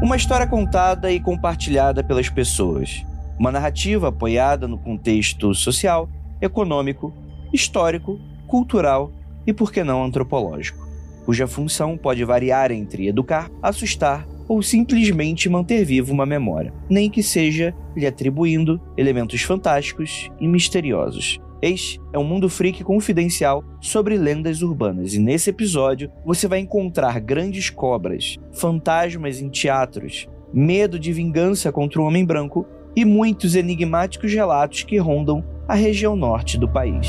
Uma história contada e compartilhada pelas pessoas. Uma narrativa apoiada no contexto social, econômico, histórico, cultural e, por que não, antropológico, cuja função pode variar entre educar, assustar ou simplesmente manter viva uma memória, nem que seja lhe atribuindo elementos fantásticos e misteriosos. Este é um mundo freak confidencial sobre lendas urbanas, e nesse episódio você vai encontrar grandes cobras, fantasmas em teatros, medo de vingança contra o homem branco e muitos enigmáticos relatos que rondam a região norte do país.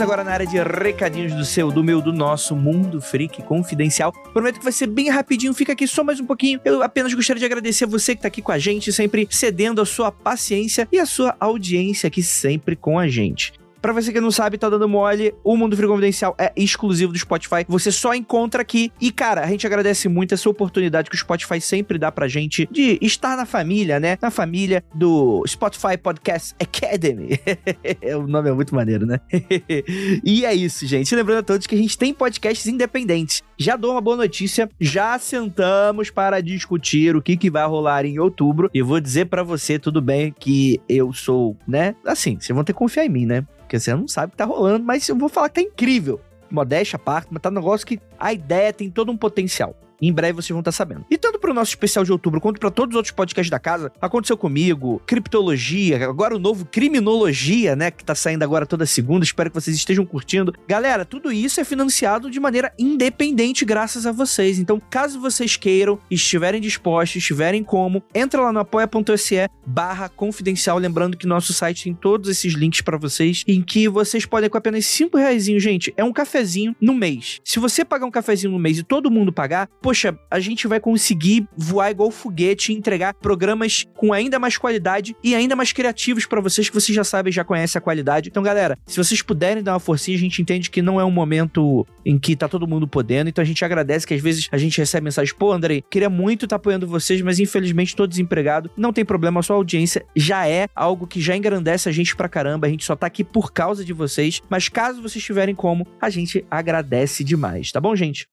Chegamos agora na área de recadinhos do seu, do meu, do nosso Mundo Freak Confidencial. Prometo que vai ser bem rapidinho, fica aqui só mais um pouquinho. Eu apenas gostaria de agradecer a você que tá aqui com a gente, sempre cedendo a sua paciência e a sua audiência aqui sempre com a gente. Pra você que não sabe, tá dando mole, o Mundo Frio Confidencial é exclusivo do Spotify. Você só encontra aqui. E, cara, a gente agradece muito essa oportunidade que o Spotify sempre dá pra gente de estar na família, né? Na família do Spotify Podcast Academy. o nome é muito maneiro, né? e é isso, gente. Lembrando a todos que a gente tem podcasts independentes. Já dou uma boa notícia, já sentamos para discutir o que, que vai rolar em outubro. E vou dizer para você, tudo bem, que eu sou, né? Assim, vocês vão ter que confiar em mim, né? Porque você não sabe o que tá rolando, mas eu vou falar que tá incrível. Modéstia à parte, mas tá um negócio que a ideia tem todo um potencial. Em breve vocês vão estar sabendo. E tanto para o nosso especial de outubro quanto para todos os outros podcasts da casa, aconteceu comigo, criptologia, agora o novo criminologia, né, que tá saindo agora toda segunda. Espero que vocês estejam curtindo. Galera, tudo isso é financiado de maneira independente graças a vocês. Então, caso vocês queiram, estiverem dispostos, estiverem como, entra lá no apoia.se barra confidencial, lembrando que nosso site tem todos esses links para vocês, em que vocês podem com apenas 5 reais, gente, é um cafezinho no mês. Se você pagar um cafezinho no mês e todo mundo pagar, poxa, a gente vai conseguir voar igual foguete e entregar programas com ainda mais qualidade e ainda mais criativos para vocês que vocês já sabem, já conhecem a qualidade. Então, galera, se vocês puderem dar uma forcinha, a gente entende que não é um momento em que tá todo mundo podendo, então a gente agradece que às vezes a gente recebe mensagem, pô, Andrei, queria muito estar tá apoiando vocês, mas infelizmente tô desempregado. Não tem problema, a sua audiência já é algo que já engrandece a gente pra caramba, a gente só tá aqui por causa de vocês, mas caso vocês tiverem como, a gente agradece demais, tá bom, gente?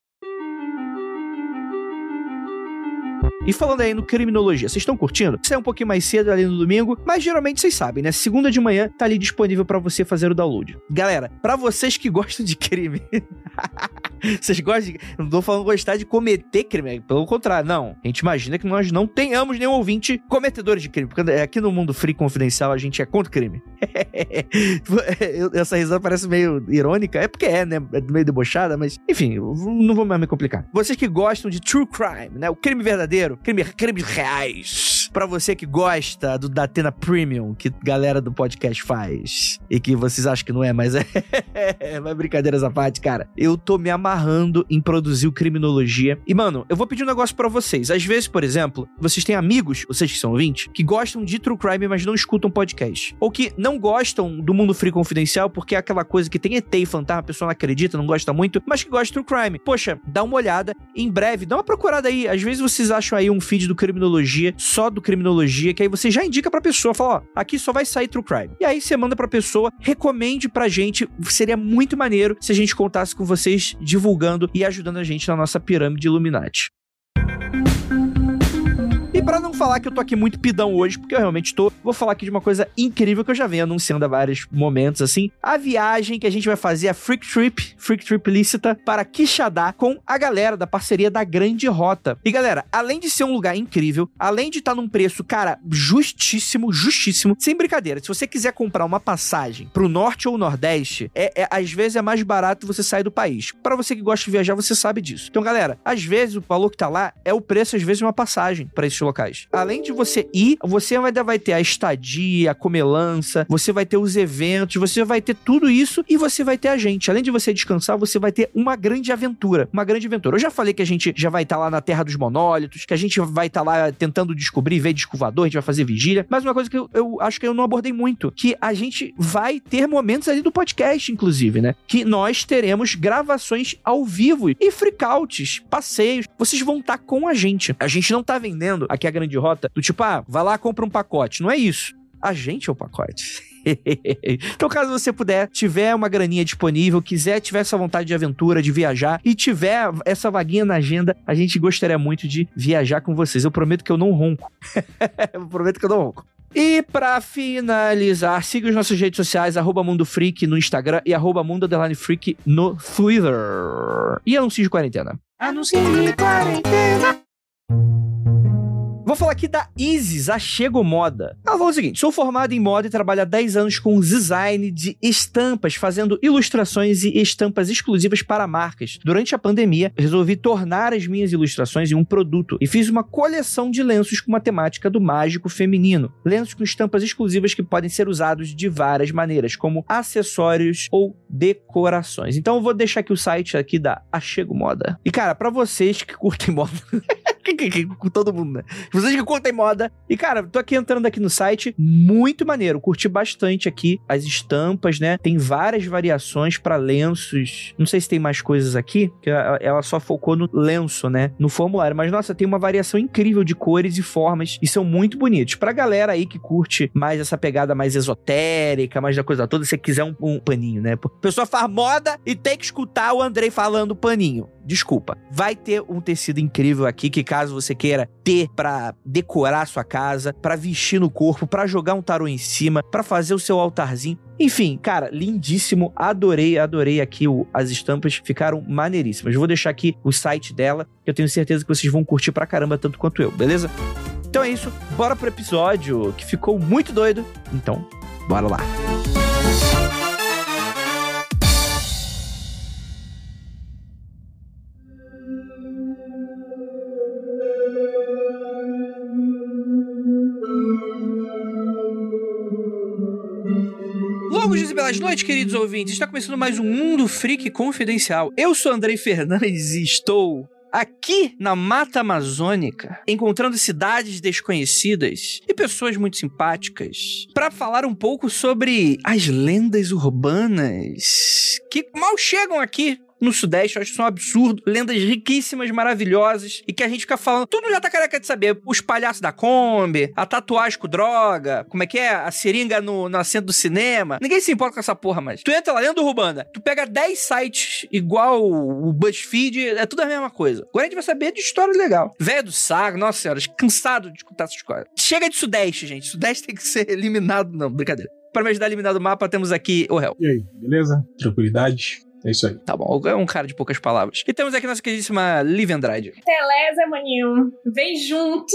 E falando aí no Criminologia, vocês estão curtindo? É um pouquinho mais cedo ali no domingo, mas geralmente vocês sabem, né? Segunda de manhã tá ali disponível para você fazer o download. Galera, para vocês que gostam de crime, vocês gostam de... Não tô falando gostar de cometer crime, pelo contrário, não. A gente imagina que nós não tenhamos nenhum ouvinte cometedor de crime, porque aqui no mundo free confidencial a gente é contra crime. Essa risada parece meio irônica, é porque é, né? É meio debochada, mas enfim, não vou mais me complicar. Vocês que gostam de true crime, né? O crime verdadeiro, crime, crimes reais. Pra você que gosta do Datena Premium, que galera do podcast faz, e que vocês acham que não é, mas é. mas brincadeiras à parte, cara. Eu tô me amarrando em produzir Criminologia. E, mano, eu vou pedir um negócio para vocês. Às vezes, por exemplo, vocês têm amigos, vocês que são ouvintes, que gostam de true crime, mas não escutam podcast. Ou que não gostam do mundo free confidencial, porque é aquela coisa que tem ET e fantasma, a pessoa não acredita, não gosta muito, mas que gosta de true crime. Poxa, dá uma olhada. Em breve, dá uma procurada aí. Às vezes vocês acham aí um feed do Criminologia, só do Criminologia, que aí você já indica pra pessoa, fala, ó, aqui só vai sair True Crime. E aí você manda pra pessoa, recomende pra gente, seria muito maneiro se a gente contasse com vocês divulgando e ajudando a gente na nossa pirâmide Illuminati. Pra não falar que eu tô aqui muito pidão hoje, porque eu realmente tô, vou falar aqui de uma coisa incrível que eu já venho anunciando há vários momentos, assim. A viagem que a gente vai fazer, a Freak Trip, Freak Trip lícita, para Quixadá, com a galera da parceria da Grande Rota. E galera, além de ser um lugar incrível, além de estar tá num preço, cara, justíssimo, justíssimo, sem brincadeira, se você quiser comprar uma passagem pro norte ou nordeste, é, é às vezes é mais barato você sair do país. Para você que gosta de viajar, você sabe disso. Então, galera, às vezes o valor que tá lá é o preço, às vezes, de uma passagem para esses locais. Além de você ir, você ainda vai ter a estadia, a comelança, você vai ter os eventos, você vai ter tudo isso e você vai ter a gente. Além de você descansar, você vai ter uma grande aventura. Uma grande aventura. Eu já falei que a gente já vai estar tá lá na Terra dos Monólitos, que a gente vai estar tá lá tentando descobrir, ver descovador, a gente vai fazer vigília. Mas uma coisa que eu, eu acho que eu não abordei muito, que a gente vai ter momentos ali do podcast, inclusive, né? Que nós teremos gravações ao vivo e freakouts, passeios. Vocês vão estar tá com a gente. A gente não tá vendendo aqui a grande rota do tipo, ah, vai lá, compra um pacote. Não é isso. A gente é o pacote. então, caso você puder, tiver uma graninha disponível, quiser, tiver essa vontade de aventura, de viajar e tiver essa vaguinha na agenda, a gente gostaria muito de viajar com vocês. Eu prometo que eu não ronco. eu prometo que eu não ronco. E para finalizar, siga as nossas redes sociais, arroba Mundo Freak no Instagram e arroba Mundo Freak no Twitter. E anuncie de quarentena. Anuncie de quarentena. Falar aqui da Isis, a Chego Moda. Ela falou o seguinte: sou formada em moda e trabalho há 10 anos com design de estampas, fazendo ilustrações e estampas exclusivas para marcas. Durante a pandemia, resolvi tornar as minhas ilustrações em um produto e fiz uma coleção de lenços com uma temática do mágico feminino. Lenços com estampas exclusivas que podem ser usados de várias maneiras, como acessórios ou decorações. Então eu vou deixar aqui o site aqui da Achego Moda. E cara, para vocês que curtem moda, com todo mundo, né? Que curtem moda. E, cara, tô aqui entrando aqui no site, muito maneiro. Curti bastante aqui as estampas, né? Tem várias variações para lenços. Não sei se tem mais coisas aqui, que ela só focou no lenço, né? No formulário. Mas, nossa, tem uma variação incrível de cores e formas e são muito bonitos. Pra galera aí que curte mais essa pegada mais esotérica, mais da coisa toda, se você quiser um, um paninho, né? Pessoa faz moda e tem que escutar o Andrei falando paninho desculpa. Vai ter um tecido incrível aqui que caso você queira ter decorar a sua casa, para vestir no corpo, para jogar um tarô em cima, para fazer o seu altarzinho. Enfim, cara, lindíssimo. Adorei, adorei aqui o, as estampas, ficaram maneiríssimas. Vou deixar aqui o site dela, que eu tenho certeza que vocês vão curtir pra caramba tanto quanto eu, beleza? Então é isso, bora pro episódio que ficou muito doido. Então, bora lá. Longos dias e belas noites, queridos ouvintes. Está começando mais um Mundo Freak Confidencial. Eu sou Andrei Fernandes e estou aqui na Mata Amazônica, encontrando cidades desconhecidas e pessoas muito simpáticas, para falar um pouco sobre as lendas urbanas que mal chegam aqui no Sudeste, eu acho isso um absurdo. Lendas riquíssimas, maravilhosas, e que a gente fica falando. Tudo já tá careca de saber. Os palhaços da Kombi, a tatuagem com droga, como é que é? A seringa no, no assento do cinema. Ninguém se importa com essa porra mais. Tu entra lá dentro do Rubanda, tu pega 10 sites igual o BuzzFeed, é tudo a mesma coisa. Agora a gente vai saber de história legal. Velho do saco, nossa senhora, cansado de escutar essas coisas. Chega de Sudeste, gente. Sudeste tem que ser eliminado. Não, brincadeira. Para me ajudar a eliminar do mapa, temos aqui o réu. E aí, beleza? Tranquilidade? É isso aí. Tá bom, é um cara de poucas palavras. E temos aqui nossa queridíssima Liv Andrade. Beleza, maninho. Vem junto.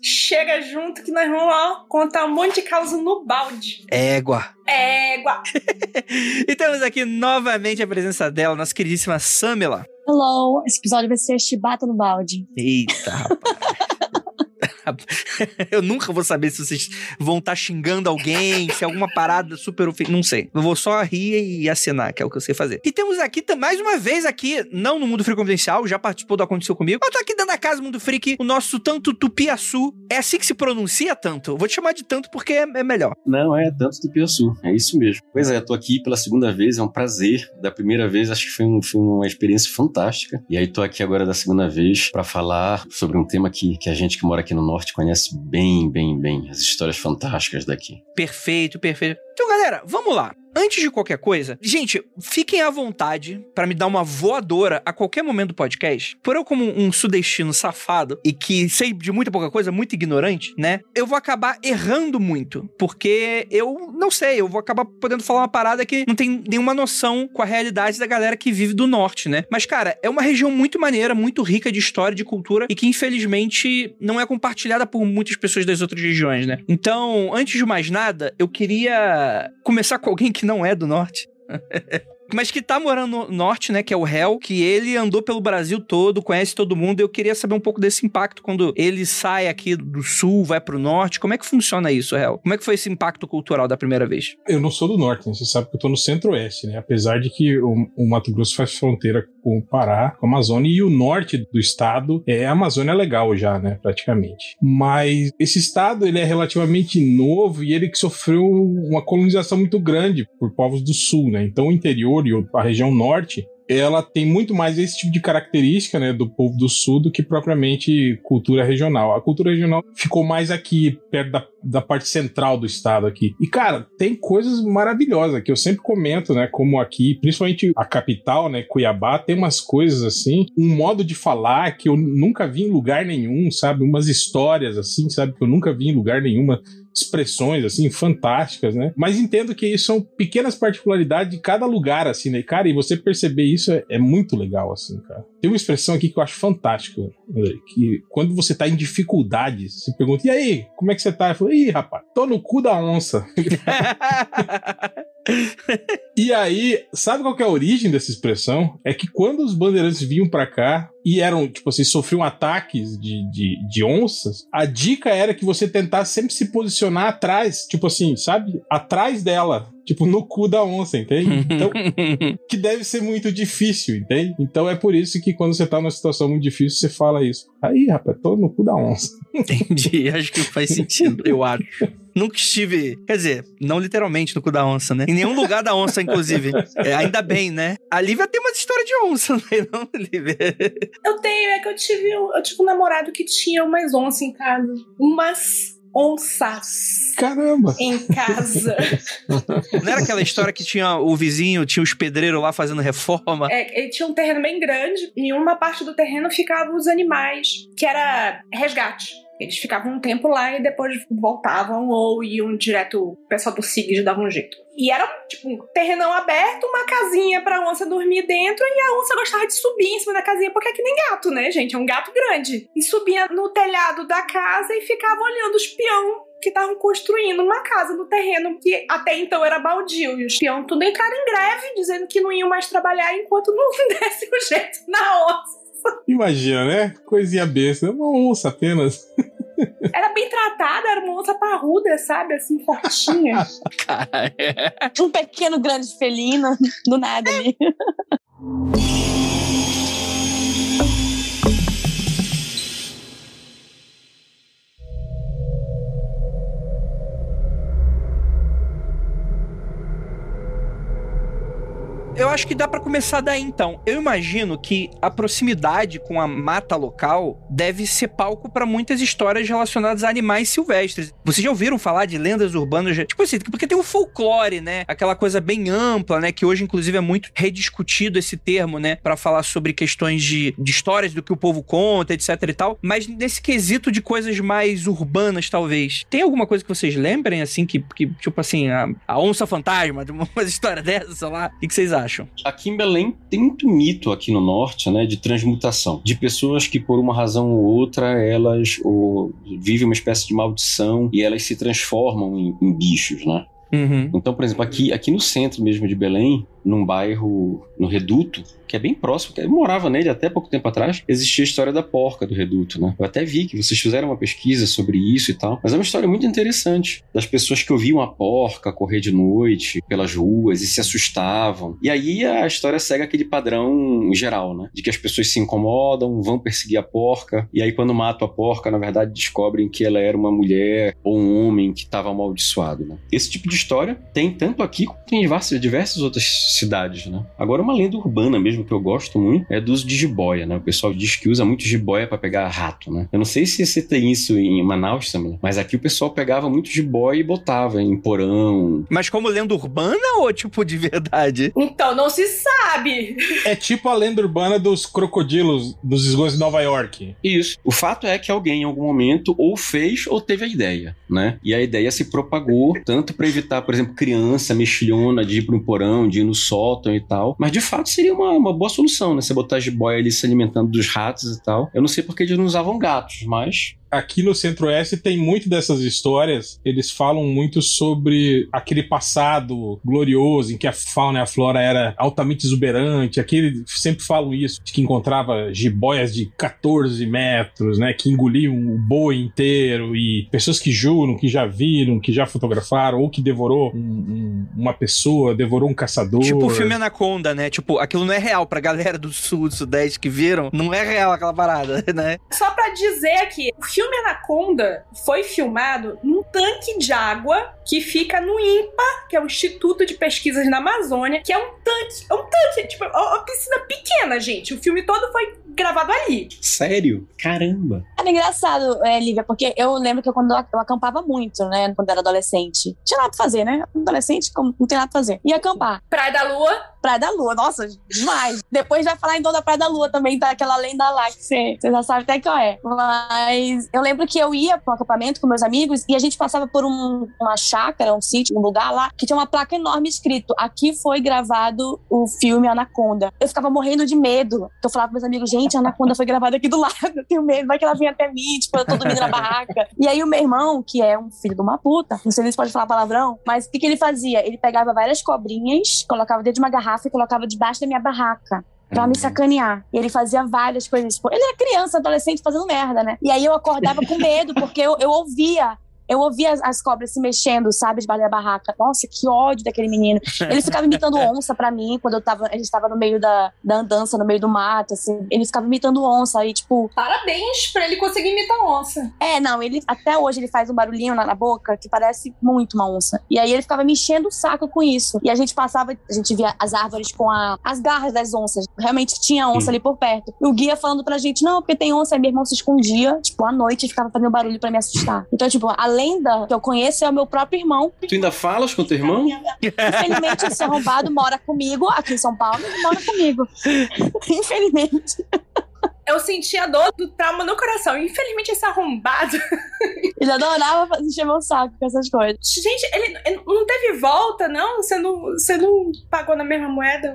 Chega junto que nós vamos ó, contar um monte de causa no balde. Égua. Égua. e temos aqui novamente a presença dela, nossa queridíssima Samela. Hello, esse episódio vai ser chibata no balde. Eita, rapaz. eu nunca vou saber se vocês vão estar tá xingando alguém, se é alguma parada super ofensiva. Não sei. Eu vou só rir e assinar, que é o que eu sei fazer. E temos aqui, mais uma vez aqui, não no Mundo Freak Confidencial, já participou do Aconteceu Comigo, mas tá aqui dentro da casa Mundo Freak, o nosso tanto Tupiaçu. É assim que se pronuncia tanto? vou te chamar de tanto porque é, é melhor. Não, é tanto Tupiaçu. É isso mesmo. Pois é, eu tô aqui pela segunda vez, é um prazer. Da primeira vez, acho que foi, um, foi uma experiência fantástica. E aí tô aqui agora da segunda vez para falar sobre um tema que, que a gente que mora aqui no Norte conhece bem, bem, bem as histórias fantásticas daqui. Perfeito, perfeito. Então, galera, vamos lá. Antes de qualquer coisa, gente, fiquem à vontade para me dar uma voadora a qualquer momento do podcast. Por eu, como um sudestino safado e que sei de muita pouca coisa, muito ignorante, né? Eu vou acabar errando muito. Porque eu não sei, eu vou acabar podendo falar uma parada que não tem nenhuma noção com a realidade da galera que vive do norte, né? Mas, cara, é uma região muito maneira, muito rica de história, de cultura e que, infelizmente, não é compartilhada por muitas pessoas das outras regiões, né? Então, antes de mais nada, eu queria começar com alguém que não é do norte. mas que tá morando no norte, né? Que é o Hell, que ele andou pelo Brasil todo, conhece todo mundo. Eu queria saber um pouco desse impacto quando ele sai aqui do sul, vai pro norte. Como é que funciona isso, Hell? Como é que foi esse impacto cultural da primeira vez? Eu não sou do norte, né? Você sabe que eu tô no centro-oeste, né? Apesar de que o, o, Mato Grosso faz fronteira com o Pará, com a Amazônia, e o norte do estado é a Amazônia legal já, né? Praticamente. Mas esse estado, ele é relativamente novo e ele que sofreu uma colonização muito grande por povos do sul, né? Então o interior e a região norte, ela tem muito mais esse tipo de característica né, do povo do sul do que propriamente cultura regional. A cultura regional ficou mais aqui, perto da, da parte central do estado aqui. E, cara, tem coisas maravilhosas que eu sempre comento, né? Como aqui, principalmente a capital, né? Cuiabá, tem umas coisas assim, um modo de falar que eu nunca vi em lugar nenhum, sabe? Umas histórias assim, sabe? Que eu nunca vi em lugar nenhuma expressões, assim, fantásticas, né? Mas entendo que isso são pequenas particularidades de cada lugar, assim, né? Cara, e você perceber isso é, é muito legal, assim, cara. Tem uma expressão aqui que eu acho fantástica, que quando você tá em dificuldades, você pergunta, e aí, como é que você tá? Eu falo, ih, rapaz, tô no cu da onça. e aí, sabe qual é a origem dessa expressão? É que quando os bandeirantes vinham para cá e eram, tipo assim, sofriam ataques de, de, de onças, a dica era que você tentasse sempre se posicionar atrás, tipo assim, sabe? Atrás dela. Tipo, no cu da onça, entende? Então, que deve ser muito difícil, entende? Então é por isso que quando você tá numa situação muito difícil, você fala isso. Aí, rapaz, tô no cu da onça. Entendi, acho que faz sentido, eu acho. Nunca estive, quer dizer, não literalmente no cu da onça, né? Em nenhum lugar da onça, inclusive. É, ainda bem, né? A Lívia tem uma história de onça, não, Lívia? Eu tenho, é que eu tive, eu tive um namorado que tinha umas onças em casa. Umas onças. Caramba! Em casa. Não era aquela história que tinha o vizinho, tinha os pedreiros lá fazendo reforma? É, ele tinha um terreno bem grande e em uma parte do terreno ficavam os animais, que era resgate. Eles ficavam um tempo lá e depois voltavam ou iam direto. O pessoal do SIG dava um jeito. E era, tipo, um terrenão aberto, uma casinha pra onça dormir dentro, e a onça gostava de subir em cima da casinha, porque é que nem gato, né, gente? É um gato grande. E subia no telhado da casa e ficava olhando os peão que estavam construindo uma casa no terreno que até então era baldio. E os peão tudo entraram em greve, dizendo que não iam mais trabalhar enquanto não desse o jeito na onça. Imagina, né? Coisinha besta. Uma onça apenas. Era bem tratada, era uma onça parruda, sabe? Assim, fortinha. um pequeno grande felino, do nada ali. Eu acho que dá para começar daí então. Eu imagino que a proximidade com a mata local deve ser palco para muitas histórias relacionadas a animais silvestres. Vocês já ouviram falar de lendas urbanas? Tipo assim, porque tem o folclore, né? Aquela coisa bem ampla, né? Que hoje, inclusive, é muito rediscutido esse termo, né? Para falar sobre questões de, de histórias do que o povo conta, etc e tal. Mas nesse quesito de coisas mais urbanas, talvez. Tem alguma coisa que vocês lembrem, assim, que, que tipo assim, a, a onça fantasma, de uma história dessa, sei lá? O que vocês acham? Acham? Aqui em Belém tem muito mito aqui no norte, né, de transmutação, de pessoas que por uma razão ou outra elas ou, vivem uma espécie de maldição e elas se transformam em, em bichos, né? Uhum. Então, por exemplo, aqui, aqui no centro mesmo de Belém, num bairro, no Reduto, que é bem próximo, eu morava nele até pouco tempo atrás, existia a história da porca do Reduto, né? Eu até vi que vocês fizeram uma pesquisa sobre isso e tal, mas é uma história muito interessante das pessoas que ouviam a porca correr de noite pelas ruas e se assustavam. E aí a história segue aquele padrão geral, né? De que as pessoas se incomodam, vão perseguir a porca, e aí quando matam a porca, na verdade descobrem que ela era uma mulher ou um homem que estava amaldiçoado, né? Esse tipo de história tem tanto aqui como tem diversas, diversas outras cidades, né? Agora, uma lenda urbana mesmo que eu gosto muito é do uso de jiboia, né? O pessoal diz que usa muito jiboia para pegar rato, né? Eu não sei se você tem isso em Manaus também, mas aqui o pessoal pegava muito jiboia e botava em porão. Mas como lenda urbana ou tipo de verdade? Então, não se sabe. É tipo a lenda urbana dos crocodilos dos esgotos de Nova York. Isso. O fato é que alguém em algum momento ou fez ou teve a ideia, né? E a ideia se propagou tanto para evitar, por exemplo, criança mexilhona de ir para um porão, de ir no sótão e tal. Mas de fato seria uma, uma boa solução, né? Você botar jiboia ali se alimentando dos ratos e tal. Eu não sei porque eles não usavam gatos, mas aqui no Centro-Oeste tem muito dessas histórias. Eles falam muito sobre aquele passado glorioso em que a fauna e a flora era altamente exuberante. Aqui eles sempre falam isso, de que encontrava jiboias de 14 metros, né? Que engoliam o boi inteiro e pessoas que juram, que já viram, que já fotografaram ou que devorou um, um, uma pessoa, devorou um caçador. Tipo o filme Anaconda, né? Tipo, aquilo não é real pra galera do sul, do sudeste que viram. Não é real aquela parada, né? Só pra dizer aqui, o filme filme Anaconda foi filmado num tanque de água que fica no INPA, que é o Instituto de Pesquisas na Amazônia, que é um tanque, é um tanque, tipo, é uma piscina pequena, gente. O filme todo foi gravado ali. Sério? Caramba. Era engraçado, é, Lívia, porque eu lembro que eu, quando eu acampava muito, né, quando era adolescente. Tinha nada pra fazer, né? Adolescente, não tem nada pra fazer. Ia acampar. Praia da Lua. Praia da Lua, nossa, demais. Depois vai falar então da Praia da Lua também, tá aquela lenda lá que você, você já sabe até qual é. Mas eu lembro que eu ia para um acampamento com meus amigos e a gente passava por um, uma chácara, um sítio, um lugar lá, que tinha uma placa enorme escrito: aqui foi gravado o filme Anaconda. Eu ficava morrendo de medo. Eu falava pros meus amigos, gente, a Anaconda foi gravada aqui do lado, eu tenho medo, vai que ela vem até mim, tipo, eu tô dormindo na barraca. E aí o meu irmão, que é um filho de uma puta, não sei se pode falar palavrão, mas o que, que ele fazia? Ele pegava várias cobrinhas, colocava dentro de uma garrafa e colocava debaixo da minha barraca pra me sacanear. E ele fazia várias coisas. Tipo, ele era criança, adolescente, fazendo merda, né? E aí eu acordava com medo, porque eu, eu ouvia eu ouvia as, as, cobras se mexendo, sabe, debaixo da barraca. Nossa, que ódio daquele menino. Ele ficava imitando onça pra mim quando eu tava, a gente tava no meio da, da andança, no meio do mato, assim. Ele ficava imitando onça aí, tipo. Parabéns pra ele conseguir imitar onça. É, não, ele até hoje ele faz um barulhinho na, na boca que parece muito uma onça. E aí ele ficava me enchendo o saco com isso. E a gente passava, a gente via as árvores com a, as garras das onças. Realmente tinha onça ali por perto. E o guia falando pra gente, não, porque tem onça. Aí meu irmão se escondia, tipo, à noite e ficava fazendo barulho pra me assustar. Então, tipo, além lenda que eu conheço é o meu próprio irmão. Tu ainda falas com teu irmão? Infelizmente, esse arrombado mora comigo aqui em São Paulo e mora comigo. Infelizmente eu sentia dor do trauma no coração. Infelizmente, esse arrombado. Ele adorava encher meu saco com essas coisas. Gente, ele, ele, não teve volta, não? Você não, você não pagou na mesma moeda?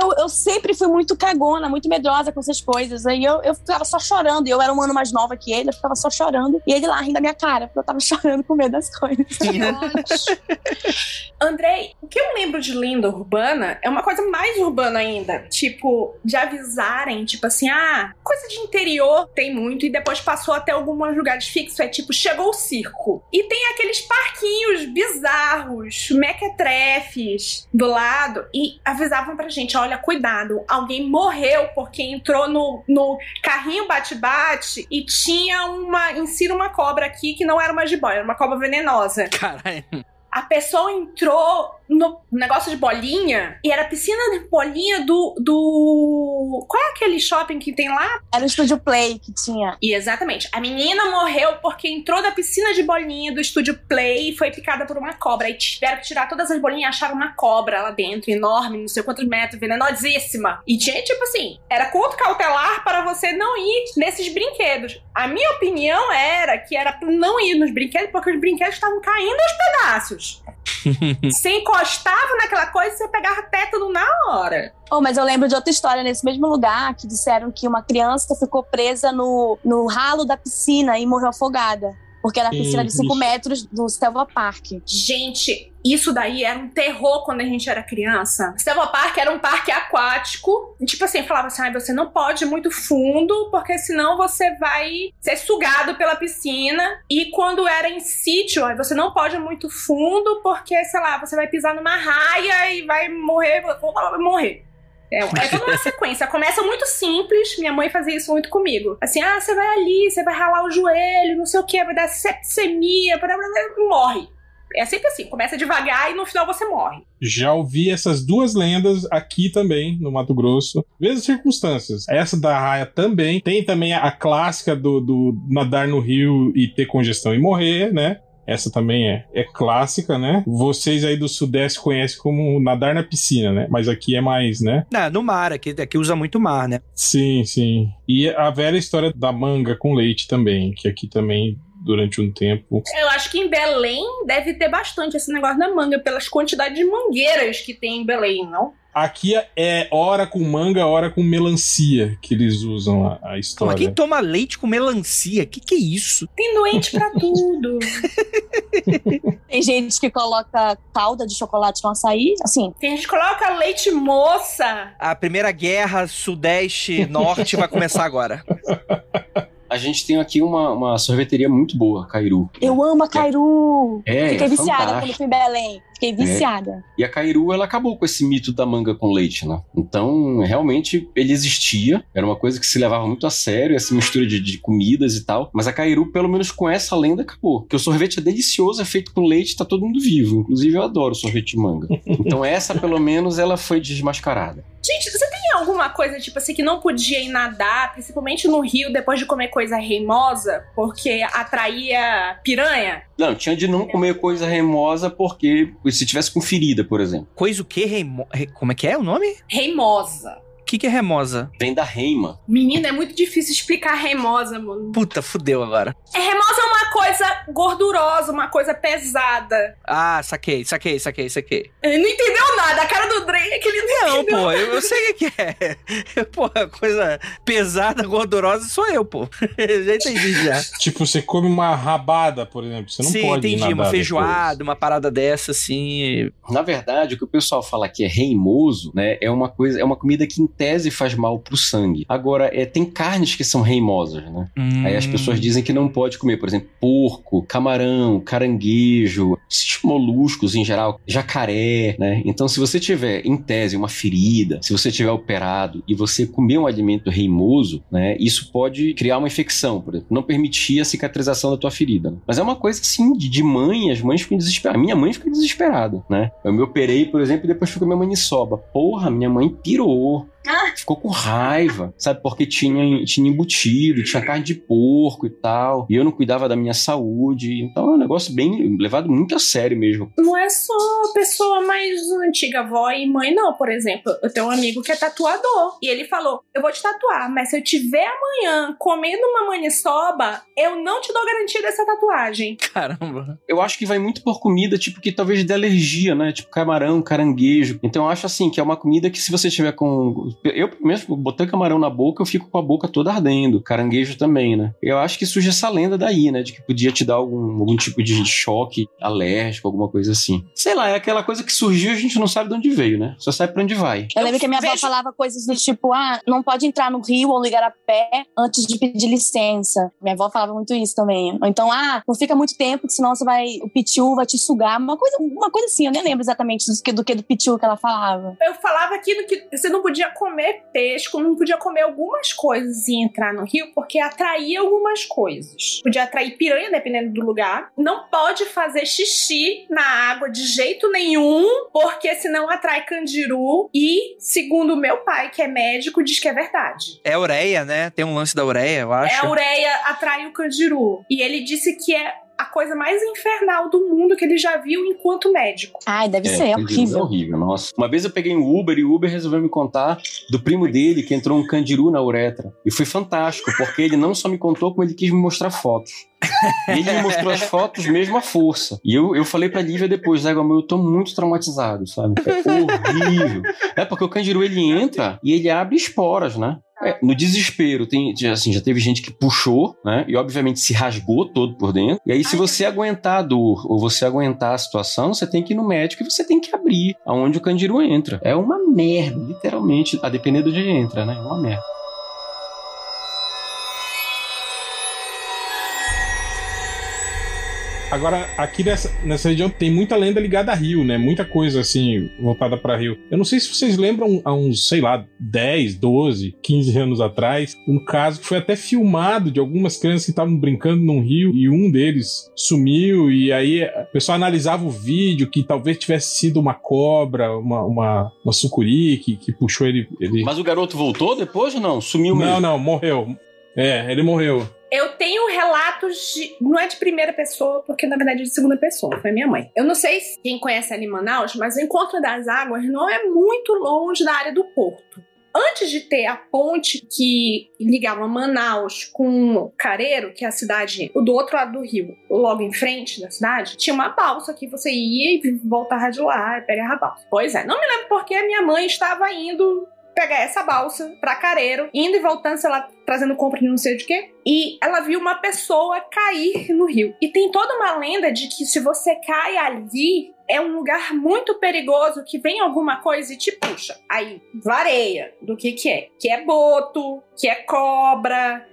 Eu, eu sempre fui muito cagona, muito medrosa com essas coisas. Aí eu, eu ficava só chorando. Eu era um ano mais nova que ele, eu ficava só chorando. E ele lá rindo da minha cara, porque eu tava chorando com medo das coisas. Andrei, o que eu lembro de lenda urbana é uma coisa mais urbana ainda. Tipo, de avisarem, tipo assim, ah, coisa de interior tem muito, e depois passou até alguns lugares fixos. É tipo, chegou o circo. E tem aqueles parquinhos bizarros, mequetrefes do lado, e avisavam pra gente: olha, cuidado, alguém morreu porque entrou no, no carrinho bate-bate e tinha uma. insira uma cobra aqui que não era uma jiboia, era uma cobra venenosa. Caralho a pessoa entrou no negócio de bolinha e era piscina de bolinha do. do. Qual é aquele shopping que tem lá? Era o Estúdio Play que tinha. E exatamente. A menina morreu porque entrou da piscina de bolinha do Estúdio Play e foi picada por uma cobra. E tiveram que tirar todas as bolinhas e acharam uma cobra lá dentro, enorme, não sei quantos metros, venenosíssima. E tinha, tipo assim, era conto cautelar para você não ir nesses brinquedos. A minha opinião era que era pra não ir nos brinquedos porque os brinquedos estavam caindo aos pedaços. você encostava naquela coisa e você pegava tétano na hora. Oh, mas eu lembro de outra história nesse mesmo lugar que disseram que uma criança ficou presa no, no ralo da piscina e morreu afogada. Porque era a piscina de 5 metros do Stelva Park. Gente, isso daí era um terror quando a gente era criança. Stelva Park era um parque aquático. Tipo assim, falava assim: ah, você não pode ir muito fundo, porque senão você vai ser sugado pela piscina. E quando era em sítio, aí você não pode ir muito fundo, porque, sei lá, você vai pisar numa raia e vai morrer. Vai morrer. É, é toda uma sequência. Começa muito simples. Minha mãe fazia isso muito comigo. Assim, ah, você vai ali, você vai ralar o joelho, não sei o que, vai dar septicemia, blá, blá, blá, morre. É sempre assim, começa devagar e no final você morre. Já ouvi essas duas lendas aqui também, no Mato Grosso. Mesmas circunstâncias. Essa da raia também. Tem também a, clássica do, do nadar no rio e ter congestão e morrer, né? Essa também é, é clássica, né? Vocês aí do Sudeste conhecem como nadar na piscina, né? Mas aqui é mais, né? Não, no mar, aqui, aqui usa muito mar, né? Sim, sim. E a velha história da manga com leite também, que aqui também durante um tempo. Eu acho que em Belém deve ter bastante esse negócio da manga, pelas quantidades de mangueiras que tem em Belém, não? Aqui é hora com manga, hora com melancia que eles usam a, a história. Mas quem toma leite com melancia? Que que é isso? Tem doente pra tudo. Tem gente que coloca calda de chocolate no açaí, assim. Tem gente que coloca leite moça. A primeira guerra sudeste-norte vai começar agora. A gente tem aqui uma, uma sorveteria muito boa, Cairu. Eu amo a Cairu. É, Fiquei é viciada fantástico. quando fui em Belém. Fiquei viciada. E a Cairu, ela acabou com esse mito da manga com leite, né? Então, realmente, ele existia. Era uma coisa que se levava muito a sério, essa mistura de, de comidas e tal. Mas a Cairu, pelo menos com essa lenda, acabou. Porque o sorvete é delicioso, é feito com leite, tá todo mundo vivo. Inclusive, eu adoro sorvete de manga. Então, essa, pelo menos, ela foi desmascarada. Gente, você alguma coisa, tipo assim, que não podia ir nadar, principalmente no rio, depois de comer coisa reimosa, porque atraía piranha? Não, tinha de não comer coisa remosa porque se tivesse com ferida, por exemplo. Coisa o quê? Reimo... re- Como é que é o nome? Reimosa. O que, que é remosa? Vem da reima. Menina, é muito difícil explicar reimosa, mano. Puta, fudeu agora. É, remosa é uma coisa gordurosa, uma coisa pesada. Ah, saquei, saquei, saquei, saquei. Ele não entendeu nada. A cara do Drake é que ele não, Não, entendeu. pô, eu, eu sei o que que é. Pô, coisa pesada, gordurosa, sou eu, pô. Eu já entendi já. Tipo, você come uma rabada, por exemplo. Você não Sim, pode entendi. nadar Uma depois. feijoada, uma parada dessa, assim. Na verdade, o que o pessoal fala que é reimoso, né, é uma coisa, é uma comida que tese faz mal pro sangue. Agora, é, tem carnes que são reimosas, né? Aí as Hum. pessoas dizem que não pode comer, por exemplo, porco, camarão, caranguejo, esses moluscos em geral, jacaré, né? Então, se você tiver, em tese, uma ferida, se você tiver operado e você comer um alimento reimoso, né? Isso pode criar uma infecção, por exemplo, não permitir a cicatrização da tua ferida. né? Mas é uma coisa, assim, de, de mãe, as mães ficam desesperadas. A minha mãe fica desesperada, né? Eu me operei, por exemplo, e depois fui comer maniçoba. Porra, minha mãe pirou. Ficou com raiva, sabe? Porque tinha, tinha embutido, tinha carne de porco e tal. E eu não cuidava da minha saúde. Então é um negócio bem levado muito a sério mesmo. Não é só pessoa mais antiga, avó e mãe, não. Por exemplo, eu tenho um amigo que é tatuador. E ele falou: Eu vou te tatuar, mas se eu tiver amanhã comendo uma maniçoba, eu não te dou garantia dessa tatuagem. Caramba. Eu acho que vai muito por comida, tipo, que talvez dê alergia, né? Tipo camarão, caranguejo. Então eu acho assim que é uma comida que se você tiver com. Eu, mesmo, botei camarão na boca, eu fico com a boca toda ardendo. Caranguejo também, né? Eu acho que surge essa lenda daí, né? De que podia te dar algum, algum tipo de choque alérgico, alguma coisa assim. Sei lá, é aquela coisa que surgiu e a gente não sabe de onde veio, né? Só sabe pra onde vai. Eu lembro que a minha avó falava coisas do tipo, ah, não pode entrar no rio ou no igarapé antes de pedir licença. Minha avó falava muito isso também. Ou então, ah, não fica muito tempo, que senão você vai, o pitiu vai te sugar. Uma coisa, uma coisa assim, eu nem lembro exatamente do que do, que do pitiu que ela falava. Eu falava aquilo que você não podia comer peixe, como não podia comer algumas coisas e entrar no rio, porque atraía algumas coisas. Podia atrair piranha, dependendo do lugar. Não pode fazer xixi na água de jeito nenhum, porque senão atrai candiru. E, segundo o meu pai, que é médico, diz que é verdade. É ureia, né? Tem um lance da ureia, eu acho. É a ureia atrai o candiru. E ele disse que é coisa mais infernal do mundo que ele já viu enquanto médico. Ai, deve ser, é É horrível. horrível, nossa. Uma vez eu peguei um Uber e o Uber resolveu me contar do primo dele que entrou um candiru na uretra. E foi fantástico, porque ele não só me contou, como ele quis me mostrar fotos. E ele me mostrou as fotos mesmo à força. E eu, eu falei pra Lívia depois, Égua, meu, eu tô muito traumatizado, sabe? É horrível. É porque o candiru ele entra e ele abre esporas, né? É, no desespero, tem, assim, já teve gente que puxou, né? E obviamente se rasgou todo por dentro. E aí, se você aguentar a dor ou você aguentar a situação, você tem que ir no médico e você tem que abrir aonde o candiru entra. É uma merda, literalmente, a depender de onde entra, né? É uma merda. Agora, aqui nessa, nessa região tem muita lenda ligada a Rio, né? Muita coisa assim voltada para Rio. Eu não sei se vocês lembram, há uns, sei lá, 10, 12, 15 anos atrás, um caso que foi até filmado de algumas crianças que estavam brincando num rio e um deles sumiu. E aí a pessoa analisava o vídeo que talvez tivesse sido uma cobra, uma, uma, uma sucuri que, que puxou ele, ele. Mas o garoto voltou depois ou não? Sumiu mesmo? Não, não, morreu. É, ele morreu. Eu tenho relatos de. Não é de primeira pessoa, porque na verdade é de segunda pessoa, foi minha mãe. Eu não sei se quem conhece ali Manaus, mas o Encontro das Águas não é muito longe da área do porto. Antes de ter a ponte que ligava Manaus com Careiro, que é a cidade do outro lado do rio, logo em frente da cidade, tinha uma balsa que você ia e voltava de lá e pegava a balsa. Pois é, não me lembro porque a minha mãe estava indo pegar essa balsa pra Careiro, indo e voltando, sei lá, trazendo compra de não sei de quê. E ela viu uma pessoa cair no rio. E tem toda uma lenda de que se você cai ali, é um lugar muito perigoso que vem alguma coisa e te puxa. Aí, vareia do que que é. Que é boto, que é cobra,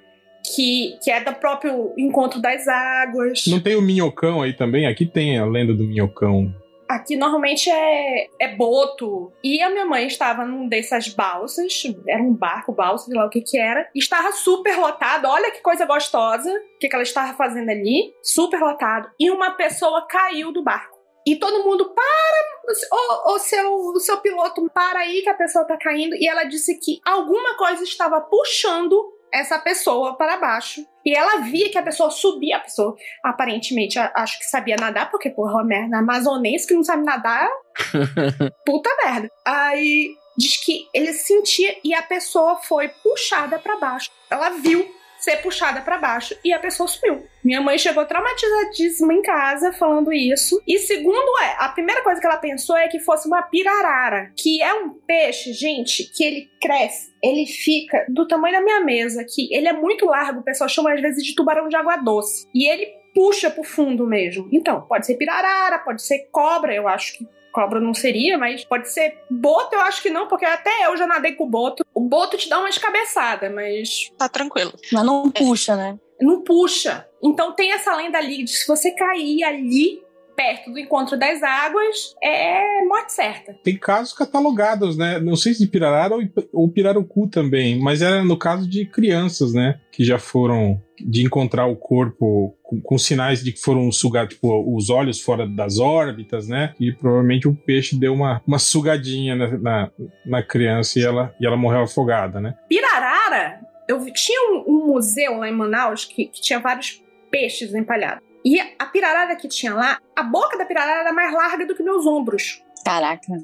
que, que é do próprio encontro das águas. Não tem o minhocão aí também? Aqui tem a lenda do minhocão. Aqui normalmente é, é boto. E a minha mãe estava num dessas balsas, era um barco, balsa, sei lá o que que era. Estava super lotado, olha que coisa gostosa, o que, que ela estava fazendo ali. Super lotado. E uma pessoa caiu do barco. E todo mundo, para, o, o, seu, o seu piloto, para aí que a pessoa tá caindo. E ela disse que alguma coisa estava puxando essa pessoa para baixo. E ela via que a pessoa subia, a pessoa aparentemente acho que sabia nadar, porque, porra, merda, amazonense que não sabe nadar, puta merda. Aí diz que ele sentia e a pessoa foi puxada para baixo. Ela viu ser puxada para baixo e a pessoa sumiu. Minha mãe chegou traumatizadíssima em casa falando isso. E segundo é, a primeira coisa que ela pensou é que fosse uma pirarara, que é um peixe, gente, que ele cresce, ele fica do tamanho da minha mesa, que ele é muito largo, o pessoal chama às vezes de tubarão de água doce. E ele puxa pro fundo mesmo. Então, pode ser pirarara, pode ser cobra, eu acho que cobra não seria, mas pode ser boto, eu acho que não, porque até eu já nadei com o boto. O boto te dá umas cabeçadas, mas. Tá tranquilo. Mas não puxa, né? Não puxa. Então tem essa lenda ali de se você cair ali, perto do encontro das águas, é morte certa. Tem casos catalogados, né? Não sei se de Pirarara ou, ou Pirarucu também, mas era no caso de crianças, né? Que já foram de encontrar o corpo com, com, sinais de que foram sugados, tipo, os olhos fora das órbitas, né? E provavelmente o peixe deu uma, uma sugadinha na, na, na criança e ela, e ela morreu afogada, né? Pirarara, eu tinha um, um museu lá em Manaus que, que tinha vários peixes empalhados. E a pirarara que tinha lá, a boca da pirarara era mais larga do que meus ombros. Caraca.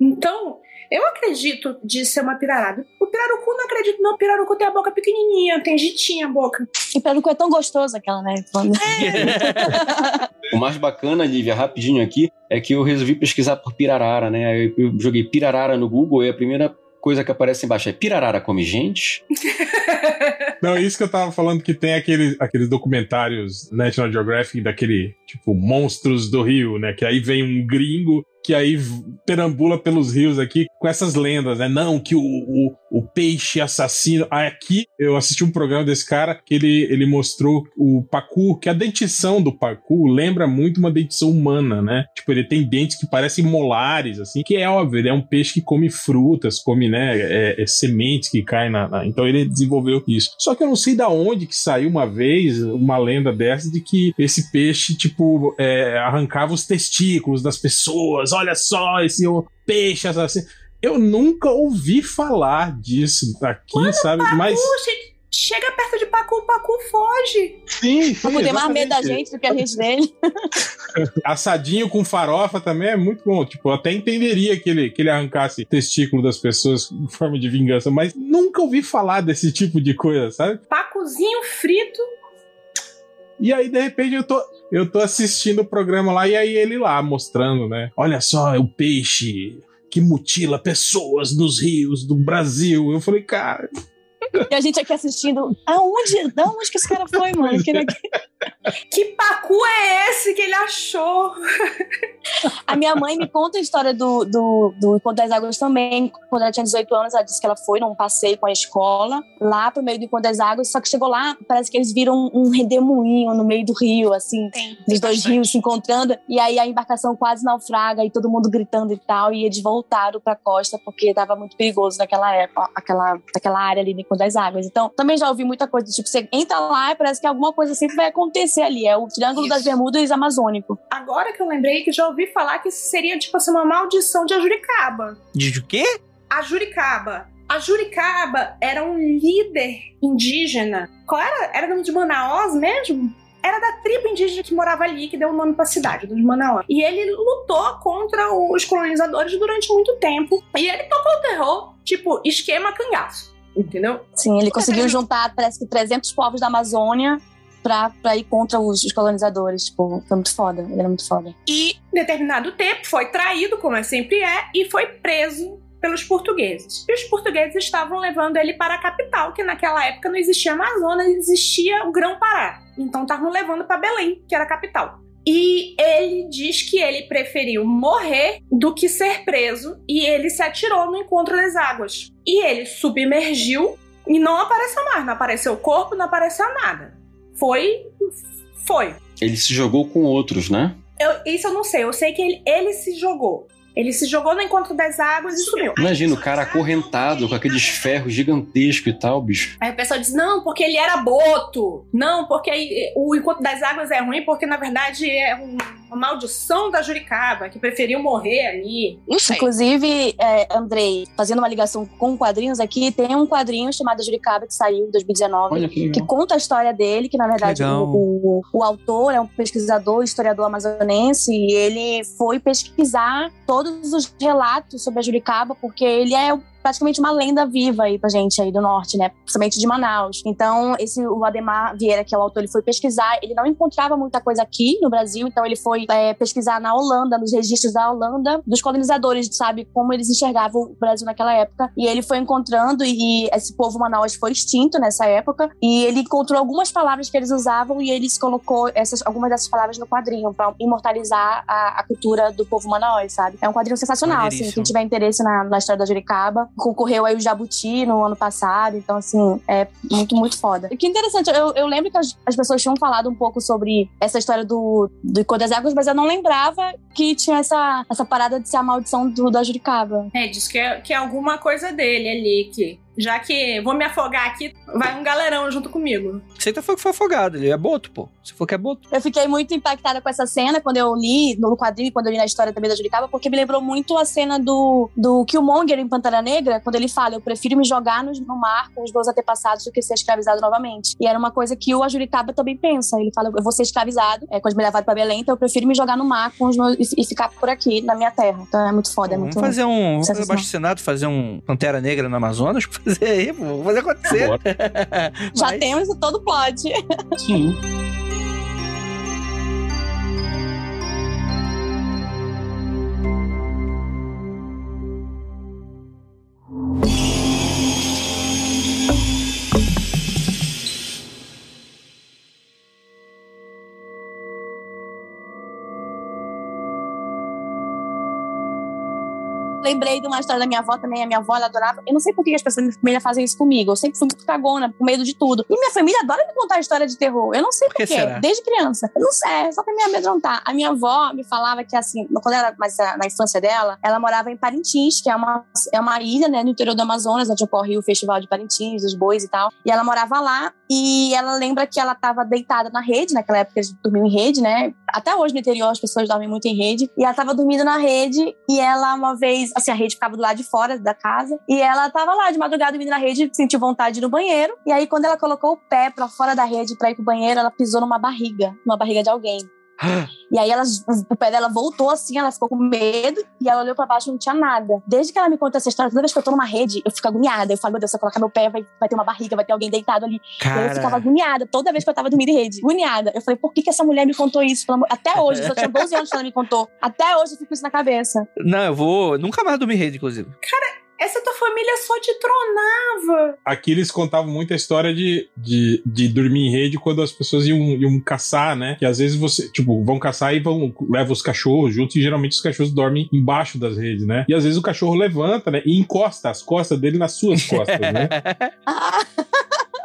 Então, eu acredito de ser uma pirarara. O pirarucu não acredito, não. O pirarucu tem a boca pequenininha, tem jitinha a boca. E pirarucu é tão gostoso aquela, né? o mais bacana, Lívia, rapidinho aqui, é que eu resolvi pesquisar por pirarara, né? Eu joguei pirarara no Google e a primeira coisa que aparece embaixo é pirarara come gente? Não, isso que eu tava falando que tem aquele, aqueles documentários National Geographic daquele, tipo, monstros do rio, né? Que aí vem um gringo que aí perambula pelos rios aqui com essas lendas, né? Não, que o, o, o peixe assassino. Aqui eu assisti um programa desse cara que ele, ele mostrou o pacu, que a dentição do pacu lembra muito uma dentição humana, né? Tipo, ele tem dentes que parecem molares, assim, que é óbvio, ele é um peixe que come frutas, come, né, é, é sementes que caem na, na, Então ele desenvolveu isso. Só que eu não sei da onde que saiu uma vez uma lenda dessa de que esse peixe, tipo, é, arrancava os testículos das pessoas olha só, esse peixe assassino. Eu nunca ouvi falar disso aqui, Mano, sabe? Pacu, Mas. Chega perto de Pacu, o Pacu foge. Sim, sim. Pacu tem mais medo da gente do que a gente dele. Assadinho com farofa também é muito bom. Tipo, eu até entenderia que ele, que ele arrancasse testículo das pessoas em forma de vingança, mas nunca ouvi falar desse tipo de coisa, sabe? Pacuzinho frito. E aí, de repente, eu tô, eu tô assistindo o programa lá e aí ele lá mostrando, né? Olha só, é o peixe que mutila pessoas nos rios do Brasil. Eu falei, cara, E a gente aqui assistindo. Aonde? Da onde que esse cara foi, mano? Que, que pacu é esse que ele achou? A minha mãe me conta a história do, do, do Encontro das Águas também. Quando ela tinha 18 anos, ela disse que ela foi num passeio com a escola, lá pro meio do Encontro das Águas. Só que chegou lá, parece que eles viram um redemoinho no meio do rio, assim. Dos dois rios se encontrando. E aí a embarcação quase naufraga e todo mundo gritando e tal. E eles voltaram pra costa porque tava muito perigoso naquela época, aquela, aquela área ali no Encontro das Águas. Então, também já ouvi muita coisa. Tipo, você entra lá e parece que alguma coisa sempre vai acontecer ali. É o Triângulo Isso. das Bermudas Amazônico. Agora que eu lembrei que já ouvi falar que isso seria, tipo assim, uma maldição de Ajuricaba. De o quê? A Juricaba. A Juricaba era um líder indígena. Qual era? Era nome de Manaus mesmo? Era da tribo indígena que morava ali, que deu o nome pra cidade, dos Manaus. E ele lutou contra os colonizadores durante muito tempo. E ele tocou o terror, tipo, esquema cangaço. Entendeu? Sim, ele conseguiu juntar, parece que 300 povos da Amazônia pra, pra ir contra os, os colonizadores. Tipo, foi muito foda. Ele era muito foda. E, em determinado tempo, foi traído, como é sempre é, e foi preso pelos portugueses. E os portugueses estavam levando ele para a capital, que naquela época não existia Amazonas, existia o Grão-Pará. Então estavam levando para Belém, que era a capital. E ele diz que ele preferiu morrer do que ser preso, e ele se atirou no encontro das águas. E ele submergiu e não apareceu mais, não apareceu o corpo, não apareceu nada. Foi. Foi. Ele se jogou com outros, né? Eu- isso eu não sei. Eu sei que ele, ele se jogou. Ele se jogou no encontro das águas e sumiu. Imagina o cara acorrentado com aqueles ferros gigantescos e tal, bicho. Aí o pessoal diz: não, porque ele era boto. Não, porque aí o encontro das águas é ruim, porque na verdade é um- uma maldição da Juricaba, que preferiu morrer ali. Não sei. Inclusive, é, Andrei, fazendo uma ligação com quadrinhos aqui, tem um quadrinho chamado Juricaba que saiu em 2019. Olha que Que conta a história dele, que na verdade o, o, o autor é um pesquisador, historiador amazonense, e ele foi pesquisar todos os relatos sobre a Juricaba, porque ele é praticamente uma lenda viva aí pra gente aí do norte, né? Principalmente de Manaus. Então, esse o Ademar Vieira, que é o autor, ele foi pesquisar, ele não encontrava muita coisa aqui no Brasil, então ele foi é, pesquisar na Holanda, nos registros da Holanda, dos colonizadores, sabe? Como eles enxergavam o Brasil naquela época. E ele foi encontrando, e esse povo Manaus foi extinto nessa época, e ele encontrou algumas palavras que eles usavam e ele colocou essas, algumas dessas palavras no quadrinho pra imortalizar a, a cultura do povo Manaus, sabe? É um quadrinho sensacional, assim, quem tiver interesse na, na história da Juricaba. Concorreu aí o Jabuti no ano passado, então, assim, é muito, muito foda. E que interessante, eu, eu lembro que as, as pessoas tinham falado um pouco sobre essa história do, do Cor das Águas, mas eu não lembrava que tinha essa, essa parada de ser a maldição do, da Juricaba. É, diz que é, que é alguma coisa dele ali, que já que vou me afogar aqui, vai um galerão junto comigo. Você foi que foi afogado, ele é boto, pô. Você falou que é boto. Eu fiquei muito impactada com essa cena quando eu li no quadrinho, quando eu li na história também da Juricaba, porque me lembrou muito a cena do, do Killmonger em Pantera Negra, quando ele fala: Eu prefiro me jogar no, no mar com os meus antepassados do que ser escravizado novamente. E era uma coisa que o Ajuricaba também pensa. Ele fala: Eu vou ser escravizado é, quando me levar pra Belém, então eu prefiro me jogar no mar com os meus, e, e ficar por aqui, na minha terra. Então é muito foda, é vamos muito. fazer um. Vamos fazer abaixo do Senado, fazer um Pantera Negra no Amazonas, fazer aí, pô. Vamos fazer acontecer. Bora. Já Mas- temos todo o plot. Sim. Lembrei de uma história da minha avó também. A minha avó, ela adorava. Eu não sei por que as pessoas da minha família fazem isso comigo. Eu sempre fui muito cagona, com medo de tudo. E minha família adora me contar história de terror. Eu não sei Por quê. Desde criança. Eu não sei, é só pra me amedrontar. A minha avó me falava que, assim, quando ela, mas ah, na infância dela, ela morava em Parintins, que é uma, é uma ilha, né, no interior do Amazonas, onde ocorre o Festival de Parintins, dos bois e tal. E ela morava lá e ela lembra que ela tava deitada na rede, naquela época eles dormiam em rede, né? Até hoje no interior as pessoas dormem muito em rede. E ela tava dormindo na rede e ela uma vez, assim, a rede ficava do lado de fora da casa. E ela tava lá de madrugada dormindo na rede, sentiu vontade no banheiro. E aí quando ela colocou o pé pra fora da rede pra ir pro banheiro, ela pisou numa barriga, numa barriga de alguém. E aí ela, o pé dela voltou assim, ela ficou com medo e ela olhou pra baixo e não tinha nada. Desde que ela me conta essa história, toda vez que eu tô numa rede, eu fico agoniada. Eu falo, meu Deus, se eu colocar meu pé, vai, vai ter uma barriga, vai ter alguém deitado ali. Aí eu ficava Cara, agoniada toda vez que eu tava dormindo em rede. Agoniada. Eu falei, por que, que essa mulher me contou isso? Pelo amor- Até hoje, eu tinha 12 anos que ela me contou. Até hoje eu fico com isso na cabeça. não, eu vou nunca mais dormir em rede, inclusive. Essa tua família só te tronava. Aqui eles contavam muito a história de, de, de dormir em rede quando as pessoas iam, iam caçar, né? Que às vezes você, tipo, vão caçar e vão levam os cachorros juntos e geralmente os cachorros dormem embaixo das redes, né? E às vezes o cachorro levanta, né? E encosta as costas dele nas suas costas, né?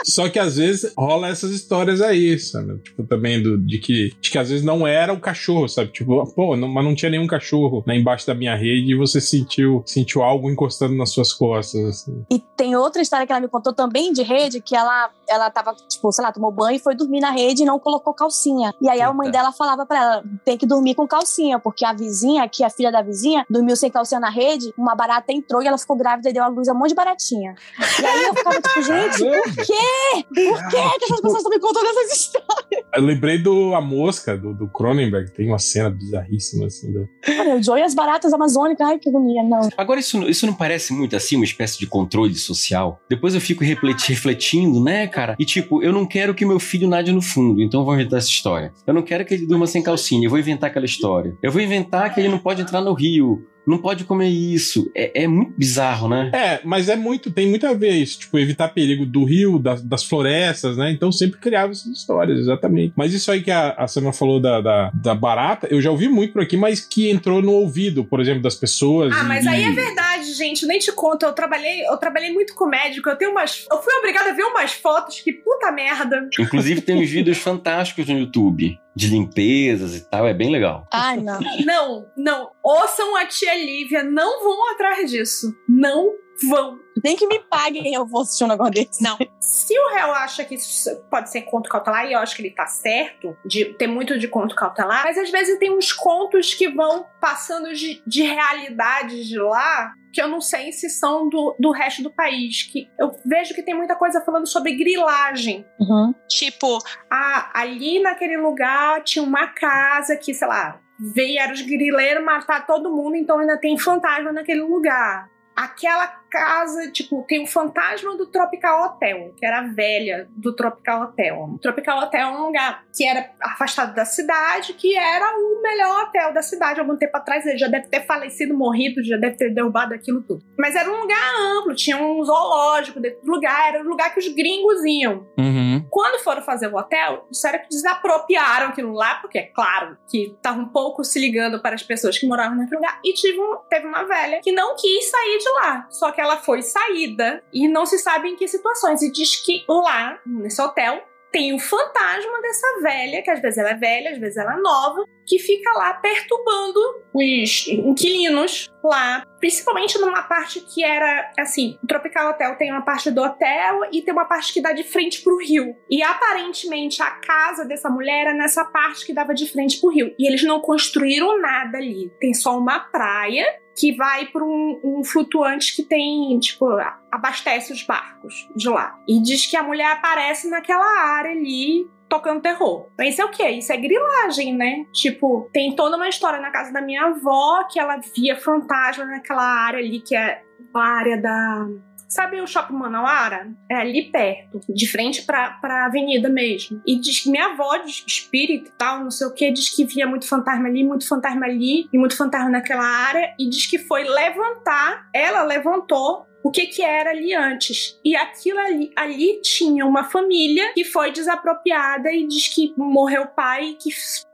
Só que às vezes rola essas histórias aí, sabe? Tipo, também do, de, que, de que às vezes não era o cachorro, sabe? Tipo, pô, não, mas não tinha nenhum cachorro né, embaixo da minha rede e você sentiu, sentiu algo encostando nas suas costas. Assim. E tem outra história que ela me contou também de rede, que ela, ela tava, tipo, sei lá, tomou banho e foi dormir na rede e não colocou calcinha. E aí Eita. a mãe dela falava pra ela: tem que dormir com calcinha, porque a vizinha, aqui, a filha da vizinha, dormiu sem calcinha na rede, uma barata entrou e ela ficou grávida e deu a luz a um monte de baratinha. E aí eu ficava tipo, gente, por quê? Por quê que essas pessoas estão me contando essas histórias? Eu lembrei do A Mosca, do, do Cronenberg, tem uma cena bizarríssima assim. Do... Cara, o Joey e as baratas amazônicas, ai que agonia, não. Agora, isso, isso não parece muito assim, uma espécie de controle social? Depois eu fico refletindo, né, cara? E tipo, eu não quero que meu filho nade no fundo, então eu vou inventar essa história. Eu não quero que ele durma sem calcinha, eu vou inventar aquela história. Eu vou inventar que ele não pode entrar no rio não pode comer isso. É, é, muito bizarro, né? É, mas é muito, tem muito a ver isso. Tipo, evitar perigo do rio, das, das florestas, né? Então sempre criava essas histórias, exatamente. Mas isso aí que a, a Sama falou da, da, da, barata, eu já ouvi muito por aqui, mas que entrou no ouvido, por exemplo, das pessoas. Ah, e, mas aí é verdade, gente. Nem te conto. Eu trabalhei, eu trabalhei muito com médico. Eu tenho umas. Eu fui obrigada a ver umas fotos que puta merda. Inclusive, tem uns vídeos fantásticos no YouTube de limpezas e tal, é bem legal. Ai, não. não, não. Ouçam a tia Lívia, não vão atrás disso. Não vão. Nem que me paguem eu vou assistir um negócio desse. Não. Se o réu acha que isso pode ser conto cautelar, e eu acho que ele tá certo, de ter muito de conto cautelar, mas às vezes tem uns contos que vão passando de, de realidades de lá que eu não sei se são do, do resto do país. Que eu vejo que tem muita coisa falando sobre grilagem. Uhum. Tipo, ah, ali naquele lugar tinha uma casa que, sei lá, vieram os grileiros matar todo mundo, então ainda tem fantasma naquele lugar aquela casa, tipo, tem o fantasma do Tropical Hotel, que era a velha do Tropical Hotel. O Tropical Hotel é um lugar que era afastado da cidade, que era o melhor hotel da cidade. Algum tempo atrás ele já deve ter falecido, morrido, já deve ter derrubado aquilo tudo. Mas era um lugar amplo, tinha um zoológico dentro do lugar, era um lugar que os gringos iam. Uhum. Quando foram fazer o hotel, disseram que desapropriaram aquilo lá, porque é claro que tava um pouco se ligando para as pessoas que moravam naquele lugar, e tive um, teve uma velha que não quis sair de lá. Só que ela foi saída e não se sabe em que situações. E diz que lá, nesse hotel, tem o fantasma dessa velha, que às vezes ela é velha, às vezes ela é nova, que fica lá perturbando os inquilinos lá, principalmente numa parte que era assim, o Tropical Hotel tem uma parte do hotel e tem uma parte que dá de frente pro rio. E aparentemente a casa dessa mulher era nessa parte que dava de frente pro rio. E eles não construíram nada ali. Tem só uma praia que vai para um, um, flutuante que tem, tipo, abastece os barcos de lá. E diz que a mulher aparece naquela área ali tocando terror. Mas isso é o quê? Isso é grilagem, né? Tipo, tem toda uma história na casa da minha avó que ela via fantasma naquela área ali que é a área da Sabe o Shopping Manauara? É ali perto, de frente pra, pra avenida mesmo. E diz que minha avó, diz espírito e tal, não sei o que, diz que via muito fantasma ali, muito fantasma ali, e muito fantasma naquela área, e diz que foi levantar, ela levantou o que que era ali antes. E aquilo ali, ali tinha uma família que foi desapropriada e diz que morreu o pai, que